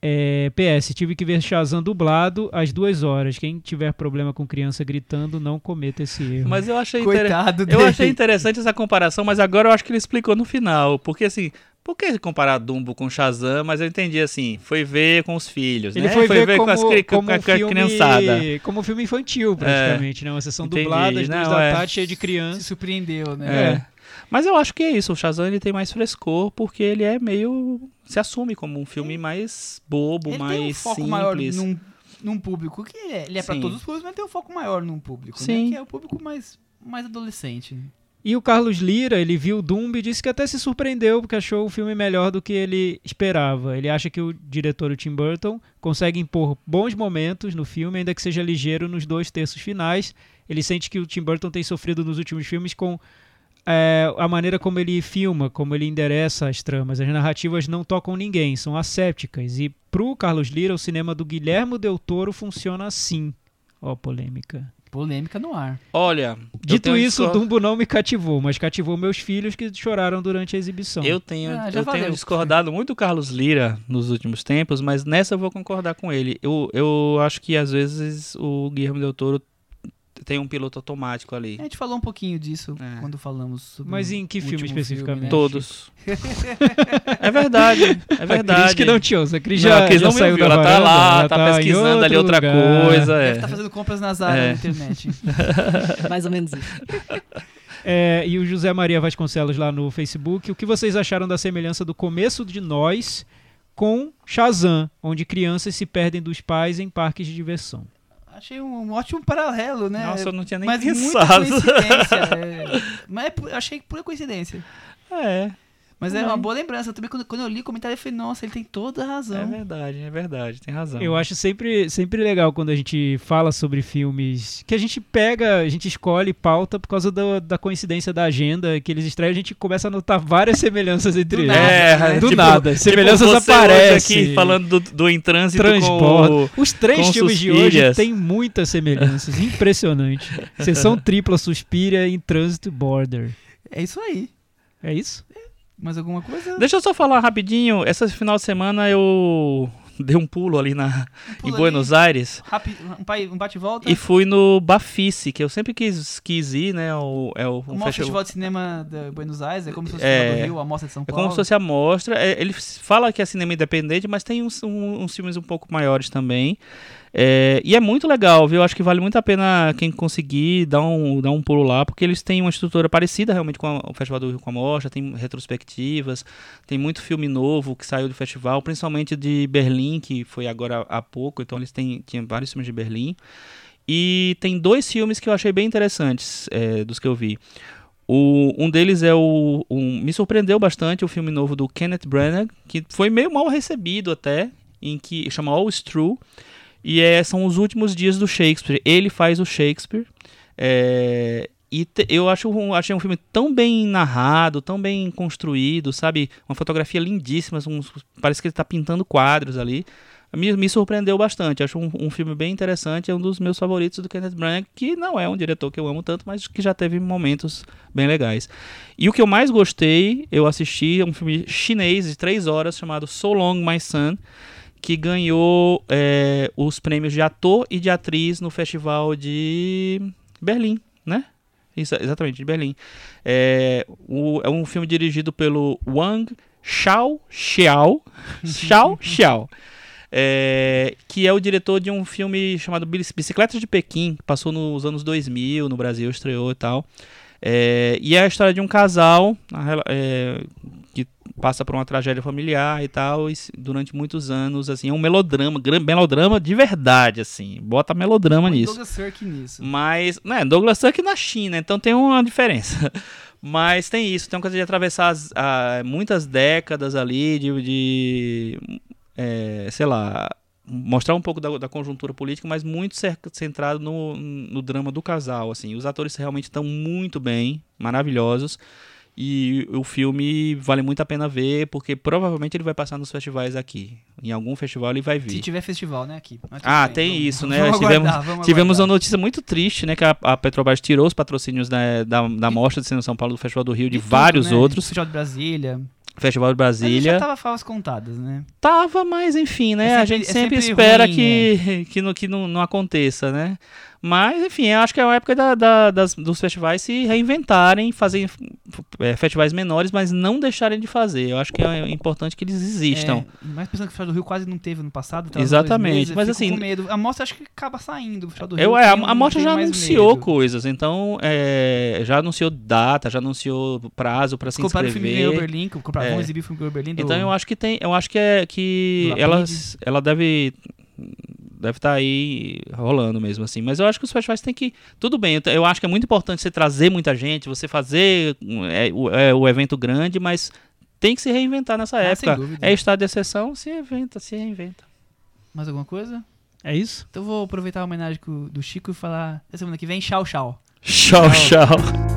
É, PS, tive que ver Shazam dublado às duas horas. Quem tiver problema com criança gritando, não cometa esse erro. Mas eu achei, inter- eu achei interessante essa comparação, mas agora eu acho que ele explicou no final. Porque assim, por que comparar Dumbo com Shazam? Mas eu entendi assim, foi ver com os filhos, Ele né? foi, ver, com, como, as, cri- com como a, um com a filme, criançada. como um filme infantil, praticamente, né? Uma sessão Entendi. dublada, às duas da é. tarde, cheia de Se criança. surpreendeu, né? É. Mas eu acho que é isso. O Shazam ele tem mais frescor porque ele é meio. se assume como um filme mais bobo, Ele mais tem um foco simples. maior num, num público que ele é, ele é pra Sim. todos os públicos, mas tem um foco maior num público, Sim. né? Que é o público mais, mais adolescente. E o Carlos Lira, ele viu Dumbo e disse que até se surpreendeu porque achou o filme melhor do que ele esperava. Ele acha que o diretor, o Tim Burton, consegue impor bons momentos no filme, ainda que seja ligeiro nos dois terços finais. Ele sente que o Tim Burton tem sofrido nos últimos filmes com é, a maneira como ele filma, como ele endereça as tramas. As narrativas não tocam ninguém, são assépticas. E pro Carlos Lira, o cinema do Guilherme Del Toro funciona assim. Ó, polêmica. Polêmica no ar. Olha. Dito tenho isso, o discor- Dumbo não me cativou, mas cativou meus filhos que choraram durante a exibição. Eu tenho, Ah, já eu tenho valeu. discordado muito do Carlos Lira nos últimos tempos, mas nessa eu vou concordar com ele. Eu, eu acho que às vezes o Guilherme Del Toro tem um piloto automático ali. A gente falou um pouquinho disso É. quando falamos sobre Mas em que o filme especificamente? né? Todos. é verdade, é A Cris verdade. que não te ouça. A Cris Não, já, a Cris já não saiu da ela tá lá, ela tá em pesquisando ali outra lugar. coisa. Deve É. estar fazendo compras na Zara É. na internet. Mais ou menos isso. É, e o José Maria Vasconcelos lá no Facebook. O que vocês acharam da semelhança do começo de Nós com Shazam, onde crianças se perdem dos pais em parques de diversão? Achei um ótimo paralelo, né? Nossa, eu não tinha nem Mas muita pensado. coincidência. é. Mas é achei pura coincidência. É, Mas é uma boa lembrança. Também quando, quando eu li o comentário, eu falei, nossa, ele tem toda a é razão. verdade, é verdade, tem razão. Eu acho sempre, sempre legal quando a gente fala sobre filmes que a gente pega, a gente escolhe pauta por causa da, da coincidência da agenda que eles estreiam, a gente começa a notar várias semelhanças entre Do eles. nada, É, né? Do tipo- nada, tipo semelhanças você hoje aparecem. aqui falando do, do Em Trânsito o... Os três com filmes de hoje têm muitas semelhanças. Impressionante. Sessão tripla, Suspira em Trânsito e Border. É isso aí. É isso? Mais alguma coisa? Deixa eu só falar rapidinho. Essa final de semana eu dei um pulo ali na, em Pula Buenos ali. Aires Rápido, um, um bate-volta. e fui no Bafice, que eu sempre quis, quis ir, né? O, é o, O um maior festival- de cinema de Buenos Aires, é como se fosse o É. Do Rio, a Mostra de São É Paulo. como se fosse a mostra. É, ele fala que é cinema independente, mas tem uns, um- uns filmes um pouco maiores também. É, e é muito legal, viu? Acho que vale muito a pena quem conseguir dar um, dar um pulo lá, porque eles têm uma estrutura parecida realmente com a- o Festival do Rio com a Mostra, tem retrospectivas, tem muito filme novo que saiu do festival, principalmente de Berlim, que foi agora há pouco, então eles têm, tinham vários filmes de Berlim. E tem dois filmes que eu achei bem interessantes é, dos que eu vi. O, um deles é o. um- me surpreendeu bastante o filme novo do Kenneth Branagh, que foi meio mal recebido até, em que chama All True. E é, são os últimos dias do Shakespeare. Ele faz o Shakespeare. é, e te- eu acho achei um filme tão bem narrado, tão bem construído, sabe? Uma fotografia lindíssima. parece que ele está pintando quadros ali. Me, me surpreendeu bastante. Acho um, um filme bem interessante. É um dos meus favoritos do Kenneth Branagh, que não é um diretor que eu amo tanto, mas que já teve momentos bem legais. E o que eu mais gostei, eu assisti é um filme chinês de três horas chamado So Long My Son, que ganhou é, os prêmios de ator e de atriz no Festival de Berlim. né? Isso, exatamente, de Berlim. É, o- é um filme dirigido pelo Wang Xiao Xiao. Xiao Xiao. É, que é o diretor de um filme chamado Bici- Bicicletas de Pequim, que passou nos anos 2000 no Brasil, estreou e tal. É, e é a história de um casal é, passa por uma tragédia familiar e tal, e durante muitos anos, assim, é um melodrama, melodrama de verdade, assim, bota melodrama nisso. Douglas Sirk nisso. Mas, né, Douglas Sirk na China, então tem uma diferença. Mas tem isso, tem uma coisa de atravessar as- a- muitas décadas ali, de, de, é, sei lá, mostrar um pouco da, da conjuntura política, mas muito centrado no, no drama do casal, assim. Os atores realmente estão muito bem, maravilhosos. E o filme vale muito a pena ver, porque provavelmente ele vai passar nos festivais aqui. Em algum festival ele vai vir. Se tiver festival, né, aqui. Ah, bem, tem vamos- isso, né? vamos Tivemos- aguardar, Tivemos uma notícia muito triste, né? Que a, a Petrobras tirou os patrocínios né, da, da Mostra de Cinema São Paulo, do Festival do Rio, de, tudo, vários né? outros. Festival de Brasília. Festival de Mas já Brasília. tava favas contadas, né? Tava, mas enfim, né? É a sempre- gente é sempre, sempre espera ruim, que, que, não, que não, não aconteça, né? Mas, enfim, eu acho que é a época da- da- das- dos festivais se reinventarem, fazerem é, festivais menores, mas não deixarem de fazer. Eu acho que é importante que eles existam. É, mas pensando que o Festival do Rio quase não teve no passado. Exatamente, meses, mas assim- Com medo. A mostra acho que acaba saindo. O Festival do Rio. Eu, é, a, um- a Mostra já anunciou medo. coisas, então é, já anunciou data, já anunciou prazo para se Compraram o filme inscrever. Berlim. Compraram, É. vão exibir o filme Berlim. Do... Então eu acho que tem, eu acho que é que ela, ela deve deve estar aí rolando mesmo assim. Mas eu acho que os festivais têm que tudo bem. Eu, acho que é muito importante você trazer muita gente, você fazer um, é, o, é, o evento grande, mas tem que se reinventar nessa Ah, sem época. dúvida. É estado de exceção, se inventa, se reinventa. Mais alguma coisa? É isso? Então eu vou aproveitar a homenagem do Chico e falar. Na semana que vem, tchau, tchau. Tchau, tchau.